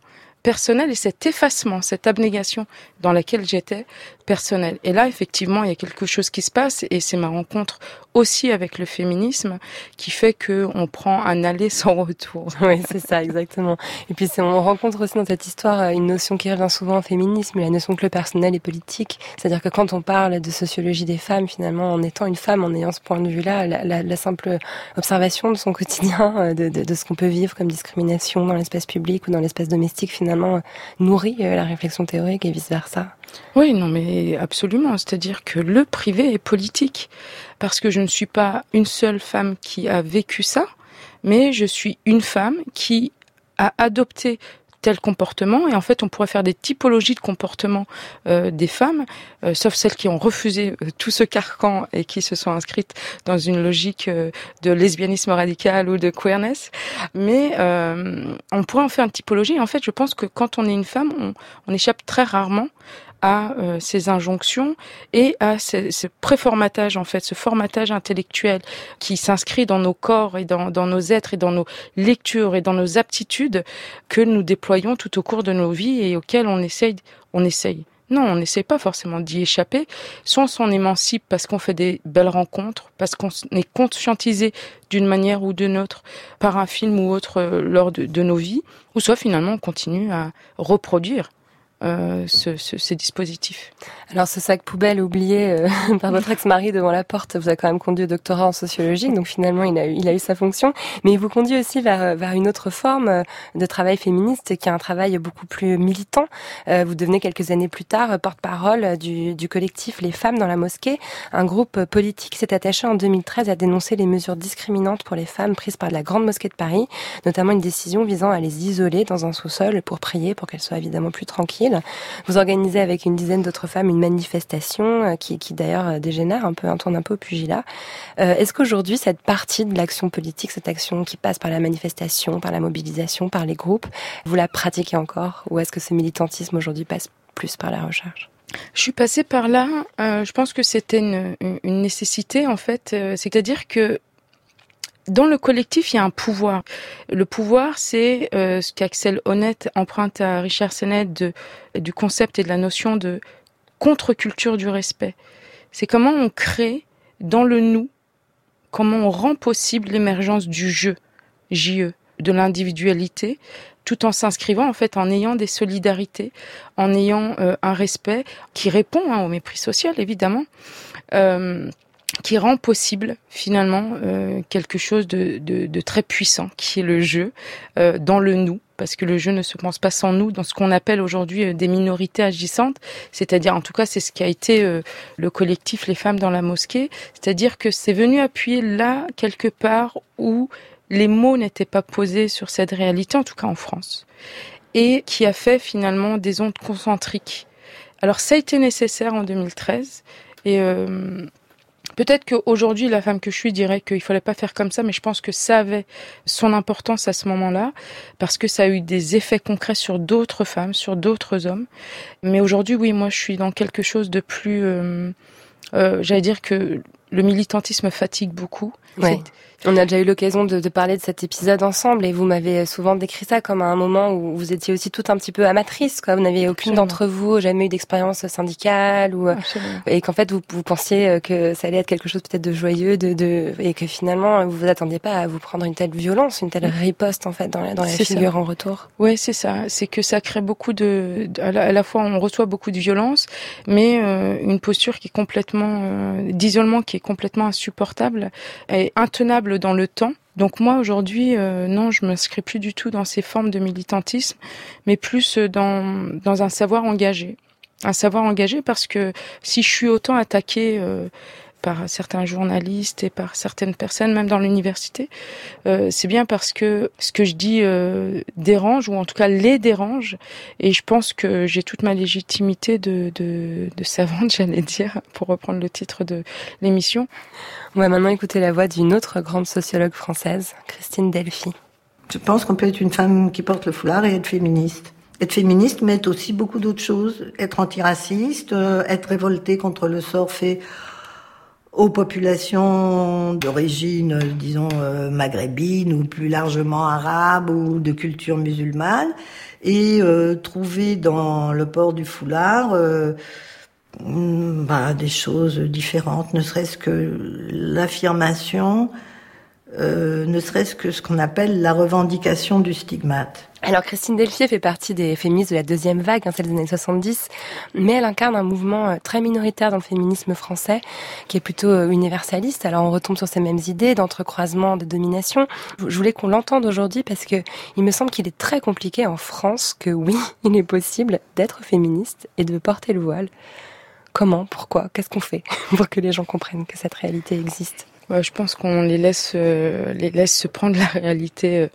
personnel et cet effacement, cette abnégation dans laquelle j'étais personnel. Et là, effectivement, il y a quelque chose qui se passe et c'est ma rencontre aussi avec le féminisme qui fait que on prend un aller sans retour. [LAUGHS] Oui, c'est ça, exactement. Et puis on rencontre aussi dans cette histoire euh, une notion qui revient souvent au féminisme, la notion que le personnel est politique. C'est-à-dire que quand on parle de sociologie des femmes, finalement, en étant une femme, en ayant ce point de vue-là, la, la, la, simple observation de son quotidien, [LAUGHS] euh, de, de, de ce qu'on peut vivre comme discrimination dans l'espace public ou dans l'espace domestique, finalement, nourrit euh, la réflexion théorique et vice-versa. Oui, non, mais absolument. C'est-à-dire que le privé est politique. Parce que je ne suis pas une seule femme qui a vécu ça, mais je suis une femme qui a adopté tel comportement. Et en fait on pourrait faire des typologies de comportement euh, des femmes euh, sauf celles qui ont refusé euh, tout ce carcan et qui se sont inscrites dans une logique de lesbianisme radical ou de queerness. Mais on pourrait en faire une typologie. En fait je pense que quand on est une femme on, on échappe très rarement à euh, ces injonctions et à ce, ce, préformatage en fait, ce formatage intellectuel qui s'inscrit dans nos corps et dans, dans, nos êtres et dans nos lectures et dans nos aptitudes que nous déployons tout au cours de nos vies et auxquelles on essaye, on essaye. Non, on n'essaie pas forcément d'y échapper. Soit on s'en émancipe parce qu'on fait des belles rencontres, parce qu'on est conscientisé d'une manière ou d'une autre par un film ou autre euh, lors de, de nos vies, ou soit finalement on continue à reproduire euh, ce, ce, ces dispositifs. Alors ce sac poubelle oublié euh, [LAUGHS] par votre ex-mari devant la porte vous a quand même conduit au doctorat en sociologie, donc finalement il a eu, sa fonction, mais il vous conduit aussi vers, vers une autre forme euh, de travail féministe qui est un travail beaucoup plus militant. Euh, vous devenez quelques années plus tard porte-parole du, collectif Les Femmes dans la mosquée, un groupe politique s'est attaché en 2013 à dénoncer les mesures discriminantes pour les femmes prises par la Grande Mosquée de Paris, notamment une décision visant à les isoler dans un sous-sol pour prier, pour qu'elles soient évidemment plus tranquilles vous organisez avec une dizaine d'autres femmes une manifestation euh, qui, d'ailleurs euh, dégénère un peu, un tourne un peu au pugilat. Euh, Est-ce qu'aujourd'hui, cette partie de l'action politique, cette action qui passe par la manifestation, par la mobilisation, par les groupes, vous la pratiquez encore? Ou est-ce que ce militantisme aujourd'hui passe plus par la recherche? Je suis passée par là. Je pense que c'était une, nécessité en fait. C'est-à-dire que dans le collectif, il y a un pouvoir. Le pouvoir, c'est euh, ce qu'Axel Honnête emprunte à Richard Sennett de, du concept et de la notion de contre-culture du respect. C'est comment on crée dans le nous, comment on rend possible l'émergence du jeu, JE, de l'individualité, tout en s'inscrivant en fait en ayant des solidarités, en ayant euh, un respect qui répond hein, au mépris social évidemment. Euh, qui rend possible finalement euh, quelque chose de, de, de, très puissant, qui est le jeu euh, dans le nous, parce que le jeu ne se pense pas sans nous, dans ce qu'on appelle aujourd'hui euh, des minorités agissantes, c'est-à-dire en tout cas c'est ce qui a été euh, le collectif Les Femmes dans la mosquée, c'est-à-dire que c'est venu appuyer là quelque part où les mots n'étaient pas posés sur cette réalité, en tout cas en France, et qui a fait finalement des ondes concentriques. Alors ça a été nécessaire en 2013, et... Peut-être qu'aujourd'hui, la femme que je suis dirait qu'il fallait pas faire comme ça, mais je pense que ça avait son importance à ce moment-là, parce que ça a eu des effets concrets sur d'autres femmes, sur d'autres hommes. Mais aujourd'hui, oui, moi, je suis dans quelque chose de plus... Euh, euh, J'allais dire que le militantisme fatigue beaucoup. Ouais. On a déjà eu l'occasion de, de, parler de cet épisode ensemble et vous m'avez souvent décrit ça comme un moment où vous étiez aussi tout un petit peu amatrice, quoi. Vous n'aviez aucune d'entre vous jamais eu d'expérience syndicale ou Absolument. et qu'en fait vous, vous pensiez que ça allait être quelque chose peut-être de joyeux, de, de et que finalement vous vous attendiez pas à vous prendre une telle violence, une telle riposte en fait dans la, dans la figure ça. en retour. Oui, c'est ça. C'est que ça crée beaucoup de, à la, à la, fois on reçoit beaucoup de violence, mais euh, une posture qui est complètement euh, d'isolement qui est complètement insupportable et intenable dans le temps. Donc moi aujourd'hui, euh, non, je m'inscris plus du tout dans ces formes de militantisme, mais plus dans dans un savoir engagé, un savoir engagé parce que si je suis autant attaquée euh, par certains journalistes et par certaines personnes, même dans l'université, euh, c'est bien parce que ce que je dis euh, dérange, ou en tout cas les dérange, et je pense que j'ai toute ma légitimité de, de, de savante, [LAUGHS] j'allais dire, pour reprendre le titre de l'émission. On va maintenant écouter la voix d'une autre grande sociologue française, Christine Delphi. Je pense qu'on peut être une femme qui porte le foulard et être féministe. Être féministe, mais être aussi beaucoup d'autres choses. Être antiraciste, euh, être révolté contre le sort fait aux populations d'origine, disons, euh, maghrébine ou plus largement arabe ou de culture musulmane, et euh, trouver dans le port du foulard euh, mm, bah, des choses différentes, ne serait-ce que l'affirmation, euh, ne serait-ce que ce qu'on appelle la revendication du stigmate. Alors Christine Delphi fait partie des féministes de la deuxième vague, hein, celle des années 70, mais elle incarne un mouvement euh, très minoritaire dans le féminisme français, qui est plutôt euh, universaliste. Alors on retombe sur ces mêmes idées d'entrecroisement, de domination. Je voulais qu'on l'entende aujourd'hui parce que il me semble qu'il est très compliqué en France que oui, [LAUGHS] il est possible d'être féministe et de porter le voile. Comment? Pourquoi? Qu'est-ce qu'on fait [LAUGHS] pour que les gens comprennent que cette réalité existe? Je pense qu'on les laisse, euh, les laisse se prendre la réalité euh,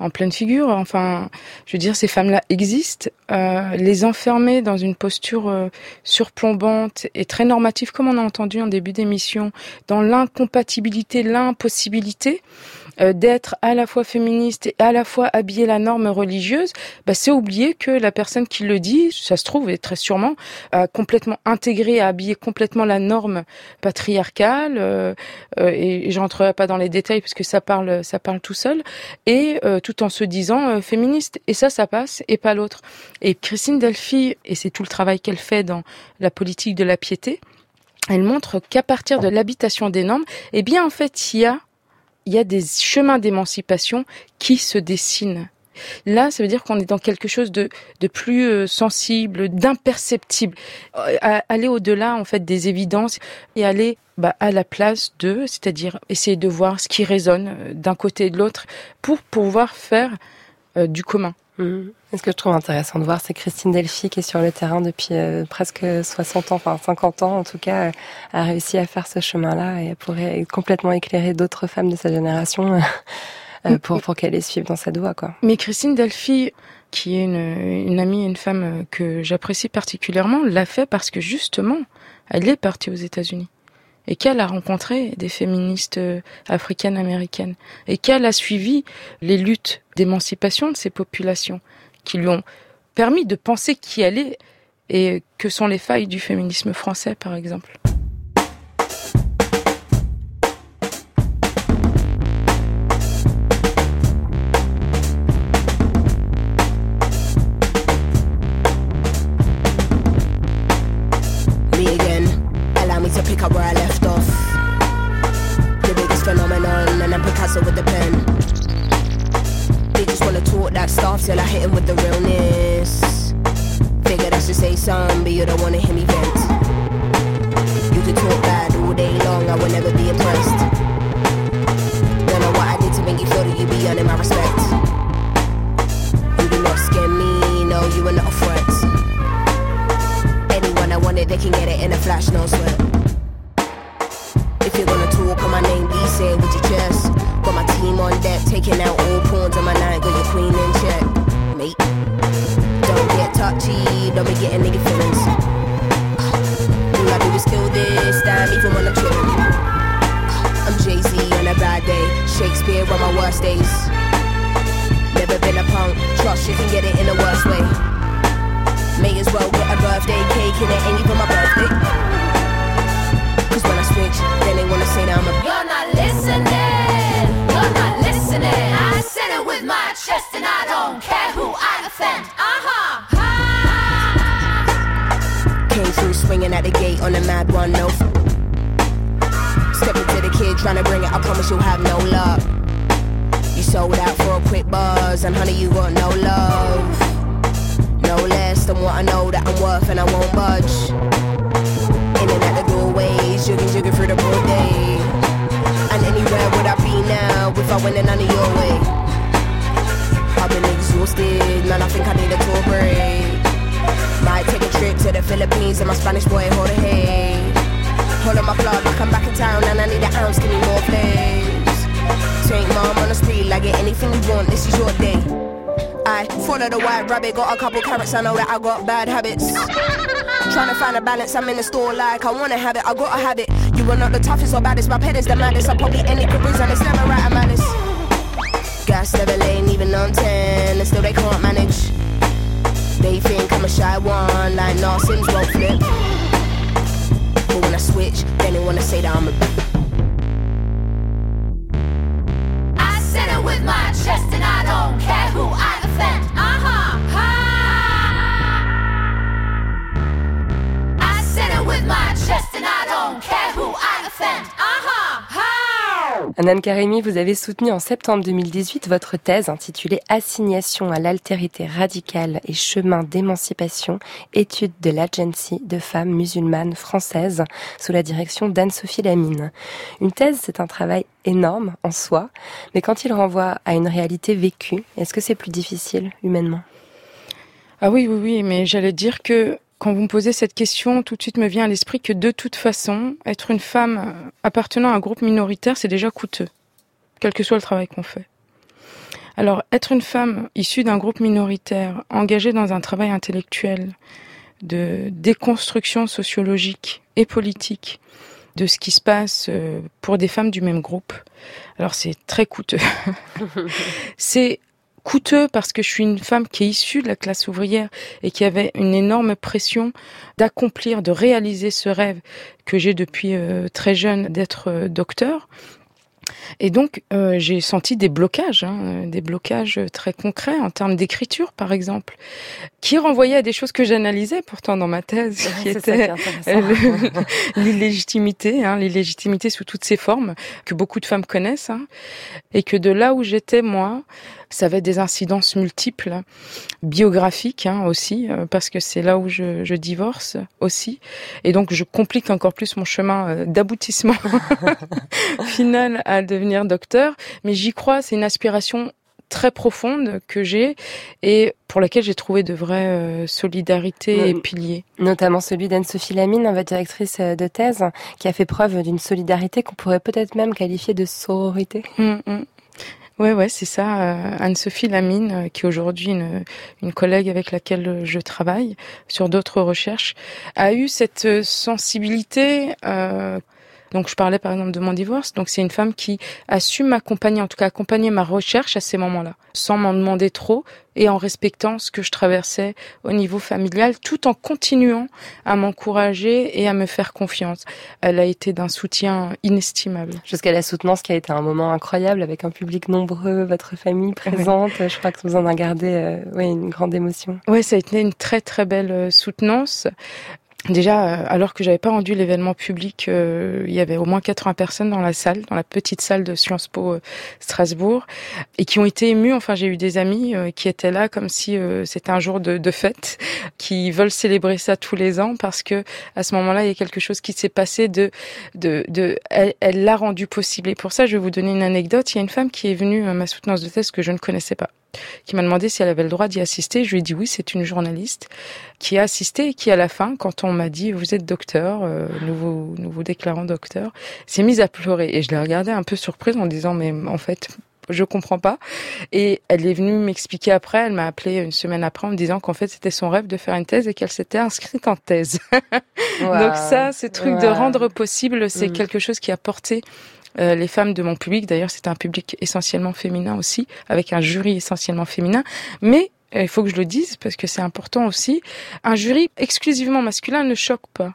en pleine figure. Enfin, je veux dire, ces femmes-là existent. Euh, les enfermer dans une posture euh, surplombante et très normative, comme on a entendu en début d'émission, dans l'incompatibilité, l'impossibilité euh, d'être à la fois féministe et à la fois habiller la norme religieuse, bah, c'est oublier que la personne qui le dit, ça se trouve, et très sûrement, a complètement intégré, a habillé complètement la norme patriarcale, euh, euh, et, j'entrerai pas dans les détails parce que ça parle, ça parle tout seul, et euh, tout en se disant euh, féministe. Et ça, ça passe, et pas l'autre. Et Christine Delphi, et c'est tout le travail qu'elle fait dans la politique de la piété, elle montre qu'à partir de l'habitation des normes, eh bien, en fait, il y a il y a des chemins d'émancipation qui se dessinent. Là, ça veut dire qu'on est dans quelque chose de, de plus euh, sensible, d'imperceptible. Euh, Aller au-delà, en fait, des évidences et aller bah, à la place de, c'est-à-dire essayer de voir ce qui résonne euh, d'un côté et de l'autre pour pouvoir faire du commun. Mhm. Et Ce que je trouve intéressant de voir, c'est Christine Delphi qui est sur le terrain depuis euh, presque 60 ans, enfin 50 ans en tout cas, euh, a réussi à faire ce chemin-là et elle pourrait complètement éclairer d'autres femmes de sa génération [LAUGHS] euh, euh, pour, pour qu'elles les suivent dans cette voie. Quoi. Mais Christine Delphi, qui est une, une amie et une femme euh, que j'apprécie particulièrement, l'a fait parce que justement, elle est partie aux États-Unis et qu'elle a rencontré des féministes euh, africaines américaines et qu'elle a suivi les luttes d'émancipation de ces populations qui lui ont permis de penser qui elle est et que sont les failles du féminisme français, par exemple. Something, but you don't wanna hear me vent. You could talk bad all day long, I will never be impressed. Don't know what I did to make you feel that you be earning my respect. You do not scare me, no, you are not a threat. Anyone I want it, they can get it in a flash, no sweat. If you're gonna talk on my name, be say it with your chest. Got my team on deck, taking out all pawns on my night, got your queen in check, mate. Touchy, don't be getting nigga feelings. All I do is kill this, damn, even when I'm. I'm Jay Z on a bad day, Shakespeare on my worst days. Never been a punk, trust you can get it in the worst way. May as well get a birthday cake and it ain't even my birthday. Cause when I switch, then they wanna say that I'm a You're not listening. You're not listening. I said it with my chest, and I don't care who I offend. Uh huh. Came through swinging at the gate on a mad one, no. Stepping to the kid, trying to bring it. I promise you'll have no luck. You sold out for a quick buzz, and honey, you got no love. No less than what I know that I'm worth, and I won't budge. In and out the doorways, jigging, jigging through the broad day. And anywhere would I be now if I went in none of your way? I've been exhausted, man. I think I need a tour break. Might take a trip to the Philippines and my Spanish boy hold a hey. Hold on my blood like I'm back in town and I need an ounce, give me more place. Take mom on the street, like get anything you want, this is your day. I follow the white rabbit, got a couple carrots, I know that I got bad habits. Trying to find a balance, I'm in the store like I wanna have it, I gotta have it. You are not the toughest or baddest, my pet is the maddest. I probably any careers and it's never right, I'm honest. Gas never lane, even on 10, and still they can't manage. They think I'm a shy one, like no Sims won't flip. But when I switch, then they wanna say that I'm a. I said it with my chest, and I don't care who I offend. Uh huh. I said it with my chest, and I don't care who I offend. Anan Karimi, vous avez soutenu en septembre 2018 votre thèse intitulée Assignation à l'altérité radicale et chemin d'émancipation, étude de l'agency de femmes musulmanes françaises sous la direction d'Anne-Sophie Lamine. Une thèse, c'est un travail énorme en soi, mais quand il renvoie à une réalité vécue, est-ce que c'est plus difficile humainement? Ah oui, oui, oui, mais j'allais dire que quand vous me posez cette question, tout de suite me vient à l'esprit que de toute façon, être une femme appartenant à un groupe minoritaire, c'est déjà coûteux, quel que soit le travail qu'on fait. Alors, être une femme issue d'un groupe minoritaire, engagée dans un travail intellectuel, de déconstruction sociologique et politique de ce qui se passe euh, pour des femmes du même groupe. Alors c'est très coûteux. [LAUGHS] c'est coûteux parce que je suis une femme qui est issue de la classe ouvrière et qui avait une énorme pression d'accomplir, de réaliser ce rêve que j'ai depuis euh, très jeune d'être euh, docteur. Et donc, euh, j'ai senti des blocages, hein, des blocages très concrets en termes d'écriture, par exemple, qui renvoyaient à des choses que j'analysais pourtant dans ma thèse, qui étaient [LAUGHS] l'illégitimité, hein, l'illégitimité sous toutes ses formes, que beaucoup de femmes connaissent, hein, et que de là où j'étais, moi, ça avait des incidences multiples, biographiques hein, aussi, euh, parce que c'est là où je, je, divorce aussi. Et donc, je complique encore plus mon chemin euh, d'aboutissement [LAUGHS] final à devenir docteur. Mais j'y crois, c'est une aspiration très profonde que j'ai et pour laquelle j'ai trouvé de vraies euh, solidarités et piliers. Notamment celui d'Anne-Sophie Lamine, votre directrice de thèse, qui a fait preuve d'une solidarité qu'on pourrait peut-être même qualifier de sororité. Mmh, mmh. Ouais, ouais, c'est ça. Euh, Anne-Sophie Lamine, euh, qui est aujourd'hui une, une collègue avec laquelle je travaille sur d'autres recherches, a eu cette sensibilité. Euh, donc je parlais par exemple de mon divorce. Donc c'est une femme qui a su m'accompagner, en tout cas accompagner ma recherche à ces moments-là, sans m'en demander trop et en respectant ce que je traversais au niveau familial, tout en continuant à m'encourager et à me faire confiance. Elle a été d'un soutien inestimable. Jusqu'à la soutenance qui a été un moment incroyable avec un public nombreux, votre famille présente. Je crois que vous en avez gardé euh, ouais, une grande émotion. Oui, ça a été une très très belle euh, soutenance. Déjà, euh, alors que j'avais pas rendu l'événement public, euh, il y avait au moins 80 personnes dans la salle, dans la petite salle de Sciences Po euh, Strasbourg, et qui ont été émues. Enfin, j'ai eu des amis qui étaient là comme si c'était un jour de, de, fête, qui veulent célébrer ça tous les ans parce que à ce moment-là, il y a quelque chose qui s'est passé de, de, de elle l'a rendu possible. Et pour ça, je vais vous donner une anecdote. Il y a une femme qui est venue à ma soutenance de thèse que je ne connaissais pas qui m'a demandé si elle avait le droit d'y assister. Je lui ai dit oui, c'est une journaliste qui a assisté et qui, à la fin, quand on m'a dit vous êtes docteur, euh, nouveau, nouveau déclarant docteur, s'est mise à pleurer. Et je l'ai regardée un peu surprise en disant mais en fait, je comprends pas. Et elle est venue m'expliquer après, elle m'a appelé une semaine après en me disant qu'en fait c'était son rêve de faire une thèse et qu'elle s'était inscrite en thèse. [LAUGHS] Donc ça, ce truc de rendre possible, c'est mm. quelque chose qui a porté euh, les femmes de mon public. D'ailleurs, c'est un public essentiellement féminin aussi, avec un jury essentiellement féminin. Mais euh, il faut que je le dise parce que c'est important aussi. Un jury exclusivement masculin ne choque pas.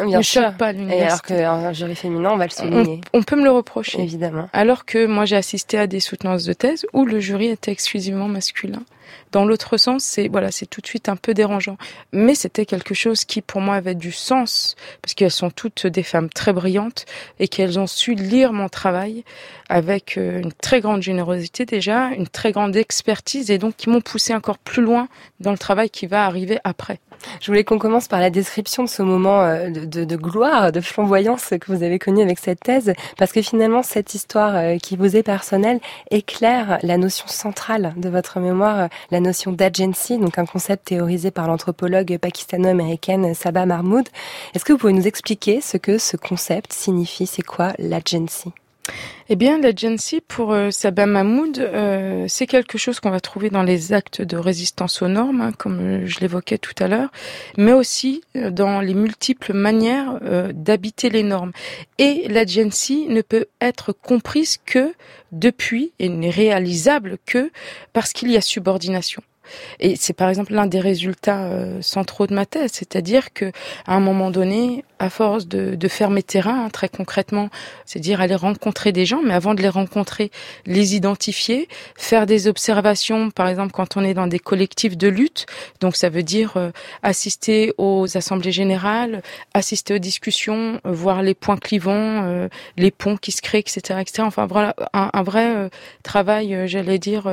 Bien ne choque pas Et alors qu'un jury féminin, on va le souligner. On, peut me le reprocher. Évidemment. Alors que moi, j'ai assisté à des soutenances de thèse où le jury était exclusivement masculin. Dans l'autre sens, c'est voilà, c'est tout de suite un peu dérangeant. Mais c'était quelque chose qui, pour moi, avait du sens parce qu'elles sont toutes des femmes très brillantes et qu'elles ont su lire mon travail avec euh, une très grande générosité déjà, une très grande expertise et donc qui m'ont poussé encore plus loin dans le travail qui va arriver après. Je voulais qu'on commence par la description de ce moment euh, de, de, gloire, de flamboyance que vous avez connu avec cette thèse, parce que finalement, cette histoire euh, qui vous est personnelle éclaire la notion centrale de votre mémoire, la notion d'agency, donc un concept théorisé par l'anthropologue pakistano-américaine Sabah Mahmoud. Est-ce que vous pouvez nous expliquer ce que ce concept signifie? C'est quoi l'agency? Eh bien, l'agency pour euh, Sabah Mahmoud, euh, c'est quelque chose qu'on va trouver dans les actes de résistance aux normes, hein, comme euh, je l'évoquais tout à l'heure, mais aussi dans les multiples manières d'habiter les normes. Et l'agency ne peut être comprise que depuis et n'est réalisable que parce qu'il y a subordination. Et c'est par exemple l'un des résultats centraux de ma thèse, c'est-à-dire que à un moment donné, à force de, de faire mes terrains, hein, très concrètement, c'est dire aller rencontrer des gens, mais avant de les rencontrer, les identifier, faire des observations, par exemple quand on est dans des collectifs de lutte, donc ça veut dire euh, assister aux assemblées générales, assister aux discussions, euh, voir les points clivants, euh, les ponts qui se créent, etc., etc. Enfin voilà, un, un vrai travail, j'allais dire,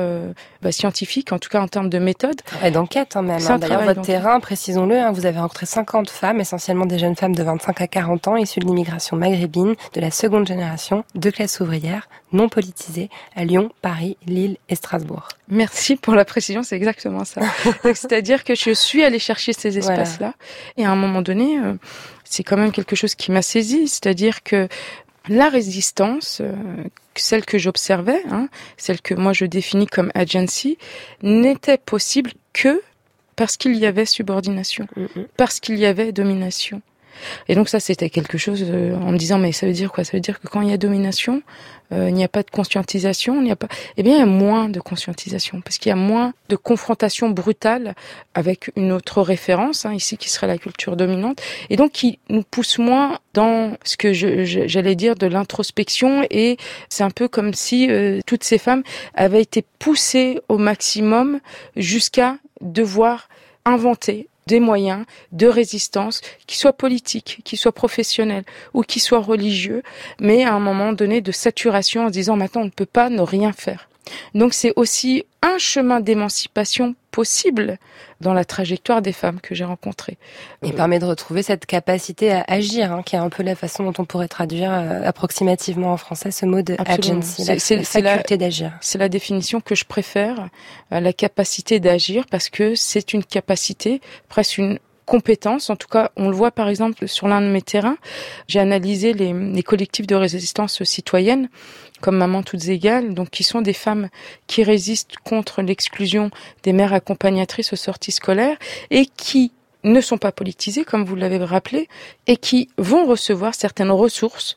bah, scientifique, en tout cas en termes de méthode. Et d'enquête hein, même. Hein. D'ailleurs, votre terrain, précisons-le, hein, vous avez rencontré 50 femmes, essentiellement des jeunes femmes de 25 à 40 ans, issues de l'immigration maghrébine, de la seconde génération, de classe ouvrière, non politisée, à Lyon, Paris, Lille et Strasbourg. Merci pour la précision, c'est exactement ça. [LAUGHS] C'est-à-dire que je suis allée chercher ces espaces-là, et à un moment donné, euh, c'est quand même quelque chose qui m'a saisi, c'est-à-dire que la résistance, euh, celle que j'observais, hein, celle que moi je définis comme agency, n'était possible que parce qu'il y avait subordination, mm-hmm. parce qu'il y avait domination. Et donc ça, c'était quelque chose euh, en me disant, mais ça veut dire quoi? Ça veut dire que quand il y a domination, euh, il n'y a pas de conscientisation, il n'y a pas. Eh bien, il y a moins de conscientisation parce qu'il y a moins de confrontation brutale avec une autre référence hein, ici qui serait la culture dominante, et donc qui nous pousse moins dans ce que j'allais dire de l'introspection. Et c'est un peu comme si euh, toutes ces femmes avaient été poussées au maximum jusqu'à devoir inventer des moyens de résistance, qui soient politiques, qui soient professionnels ou qui soient religieux, mais à un moment donné de saturation en disant maintenant on ne peut pas ne rien faire. Donc c'est aussi un chemin d'émancipation possible dans la trajectoire des femmes que j'ai rencontrées. Et permet de retrouver cette capacité à agir, hein, qui est un peu la façon dont on pourrait traduire euh, approximativement en français ce mot de agency, la, la faculté d'agir. C'est la définition que je préfère, euh, la capacité d'agir, parce que c'est une capacité, presque une En tout cas, on le voit par exemple sur l'un de mes terrains. J'ai analysé les, les collectifs de résistance citoyenne comme Maman Toutes Égales, donc qui sont des femmes qui résistent contre l'exclusion des mères accompagnatrices aux sorties scolaires et qui ne sont pas politisées, comme vous l'avez rappelé, et qui vont recevoir certaines ressources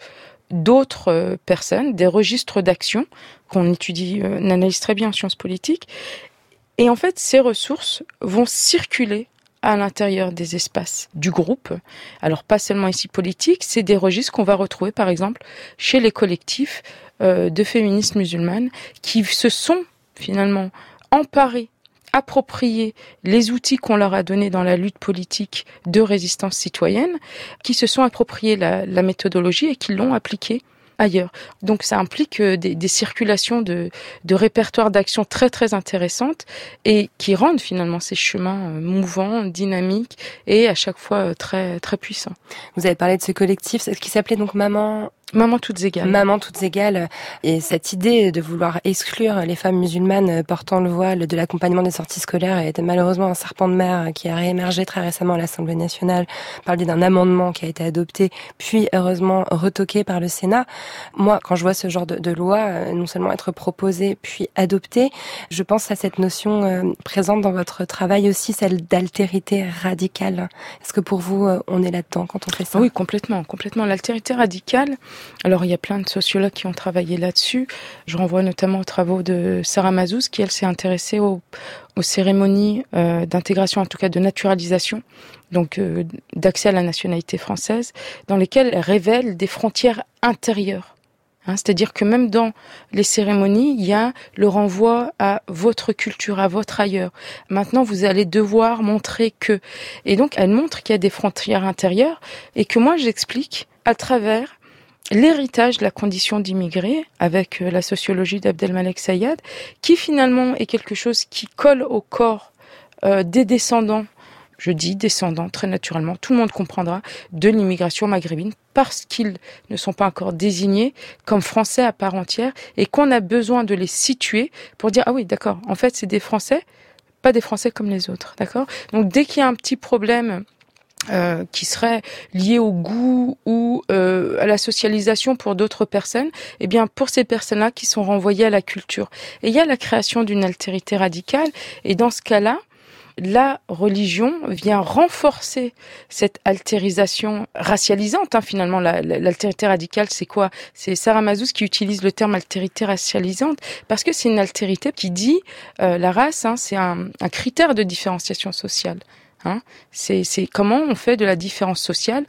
d'autres euh, personnes, des registres d'action qu'on étudie, euh, on analyse très bien en sciences politiques. Et en fait, ces ressources vont circuler à l'intérieur des espaces du groupe. Alors pas seulement ici politique, c'est des registres qu'on va retrouver par exemple chez les collectifs euh, de féministes musulmanes qui se sont finalement emparés appropriés les outils qu'on leur a donnés dans la lutte politique de résistance citoyenne, qui se sont appropriés la méthodologie et qui l'ont appliquée Donc ça implique euh, des, des circulations de, de répertoires d'actions très très intéressantes et qui rendent finalement ces chemins euh, mouvants, dynamiques et à chaque fois euh, très très puissants. Vous avez parlé de ce collectif, ce qui s'appelait donc Maman Maman toutes égales. Maman toutes égales. Et cette idée de vouloir exclure les femmes musulmanes portant le voile de l'accompagnement des sorties scolaires était malheureusement un serpent de mer qui a réémergé très récemment à l'Assemblée nationale par le d'un amendement qui a été adopté, puis heureusement retoqué par le Sénat. Moi, quand je vois ce genre de, de loi euh, non seulement être proposée puis adoptée, je pense à cette notion euh, présente dans votre travail aussi, celle d'altérité radicale. Est-ce que pour vous, euh, on est là-dedans quand on fait ça? Oui, complètement, complètement. L'altérité radicale, alors il y a plein de sociologues qui ont travaillé là-dessus. Je renvoie notamment aux travaux de Sarah Mazouz, qui elle s'est intéressée aux, cérémonies euh, d'intégration, en tout cas de naturalisation, donc euh, d'accès à la nationalité française, dans lesquelles elle révèle des frontières intérieures. Hein, C'est-à-dire que même dans les cérémonies, il y a le renvoi à votre culture, à votre ailleurs. Maintenant, vous allez devoir montrer que. Et donc, elle montre qu'il y a des frontières intérieures et que moi, j'explique à travers l'héritage de la condition d'immigré avec euh, la sociologie d'Abdelmalek Sayad, qui finalement est quelque chose qui colle au corps euh, des descendants, je dis descendants très naturellement, tout le monde comprendra, de l'immigration maghrébine parce qu'ils ne sont pas encore désignés comme français à part entière et qu'on a besoin de les situer pour dire ah oui d'accord, en fait c'est des français, pas des français comme les autres, d'accord? Donc dès qu'il y a un petit problème euh, qui serait lié au goût ou euh, à la socialisation pour d'autres personnes, eh bien pour ces personnes-là qui sont renvoyées à la culture. Et il y a la création d'une altérité radicale, et dans ce cas-là, la religion vient renforcer cette altérisation racialisante. Hein, finalement, l'altérité radicale, c'est quoi? C'est Sarah Mazouz qui utilise le terme altérité racialisante parce que c'est une altérité qui dit euh, la race, hein, c'est un, un critère de différenciation sociale. Hein c'est comment on fait de la différence sociale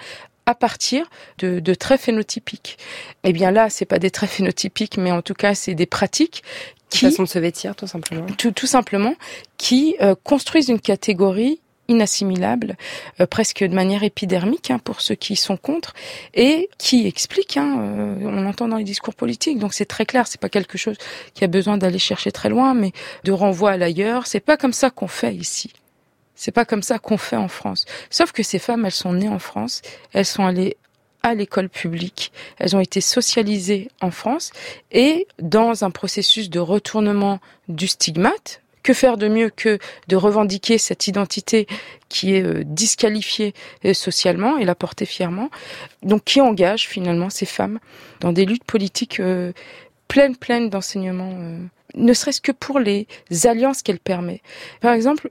à partir de, de traits phénotypiques. Eh bien là, c'est pas des traits phénotypiques, mais en tout cas, c'est des pratiques qui, façon de se vêtir, tout simplement. tout, tout simplement, qui euh, construisent une catégorie inassimilable, euh, presque de manière épidermique hein, pour ceux qui sont contre, et qui explique. Hein, euh, on entend dans les discours politiques, donc c'est très clair. C'est pas quelque chose qui a besoin d'aller chercher très loin, mais de renvoi à l'ailleurs. C'est pas comme ça qu'on fait ici. C'est pas comme ça qu'on fait en France. Sauf que ces femmes, elles sont nées en France, elles sont allées à l'école publique, elles ont été socialisées en France et dans un processus de retournement du stigmate, que faire de mieux que de revendiquer cette identité qui est euh, disqualifiée euh, socialement et la porter fièrement? Donc qui engage finalement ces femmes dans des luttes politiques euh, pleines, pleines d'enseignements, ne serait-ce que pour les alliances qu'elle permet. Par exemple,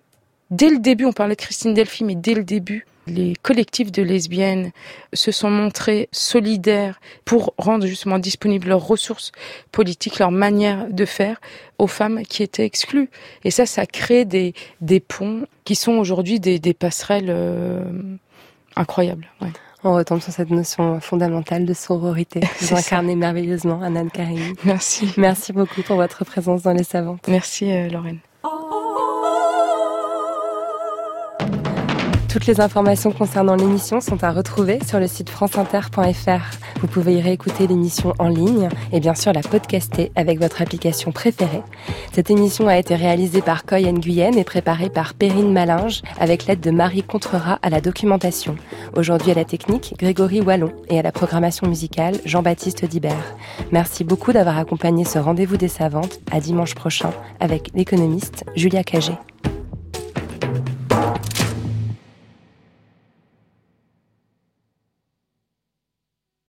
dès le début, on parlait de Christine Delphi, mais dès le début, les collectifs de lesbiennes se sont montrés solidaires pour rendre justement disponibles leurs ressources politiques, leur manière de faire aux femmes qui étaient exclues. Et ça, ça crée des, des ponts qui sont aujourd'hui des, des passerelles euh, incroyables. Ouais. On retombe sur cette notion fondamentale de sororité. [LAUGHS] Vous incarnez merveilleusement Anan Karim. Merci. Merci beaucoup pour votre présence dans Les Savantes. Merci euh, Lorraine. Toutes les informations concernant l'émission sont à retrouver sur le site franceinter.fr. Vous pouvez y réécouter l'émission en ligne et bien sûr la podcaster avec votre application préférée. Cette émission a été réalisée par Coy Nguyen et préparée par Perrine Malinge avec l'aide de Marie Contreras à la documentation. Aujourd'hui à la technique, Grégory Wallon et à la programmation musicale, Jean-Baptiste Dibert. Merci beaucoup d'avoir accompagné ce rendez-vous des savantes à dimanche prochain avec l'économiste Julia Cagé.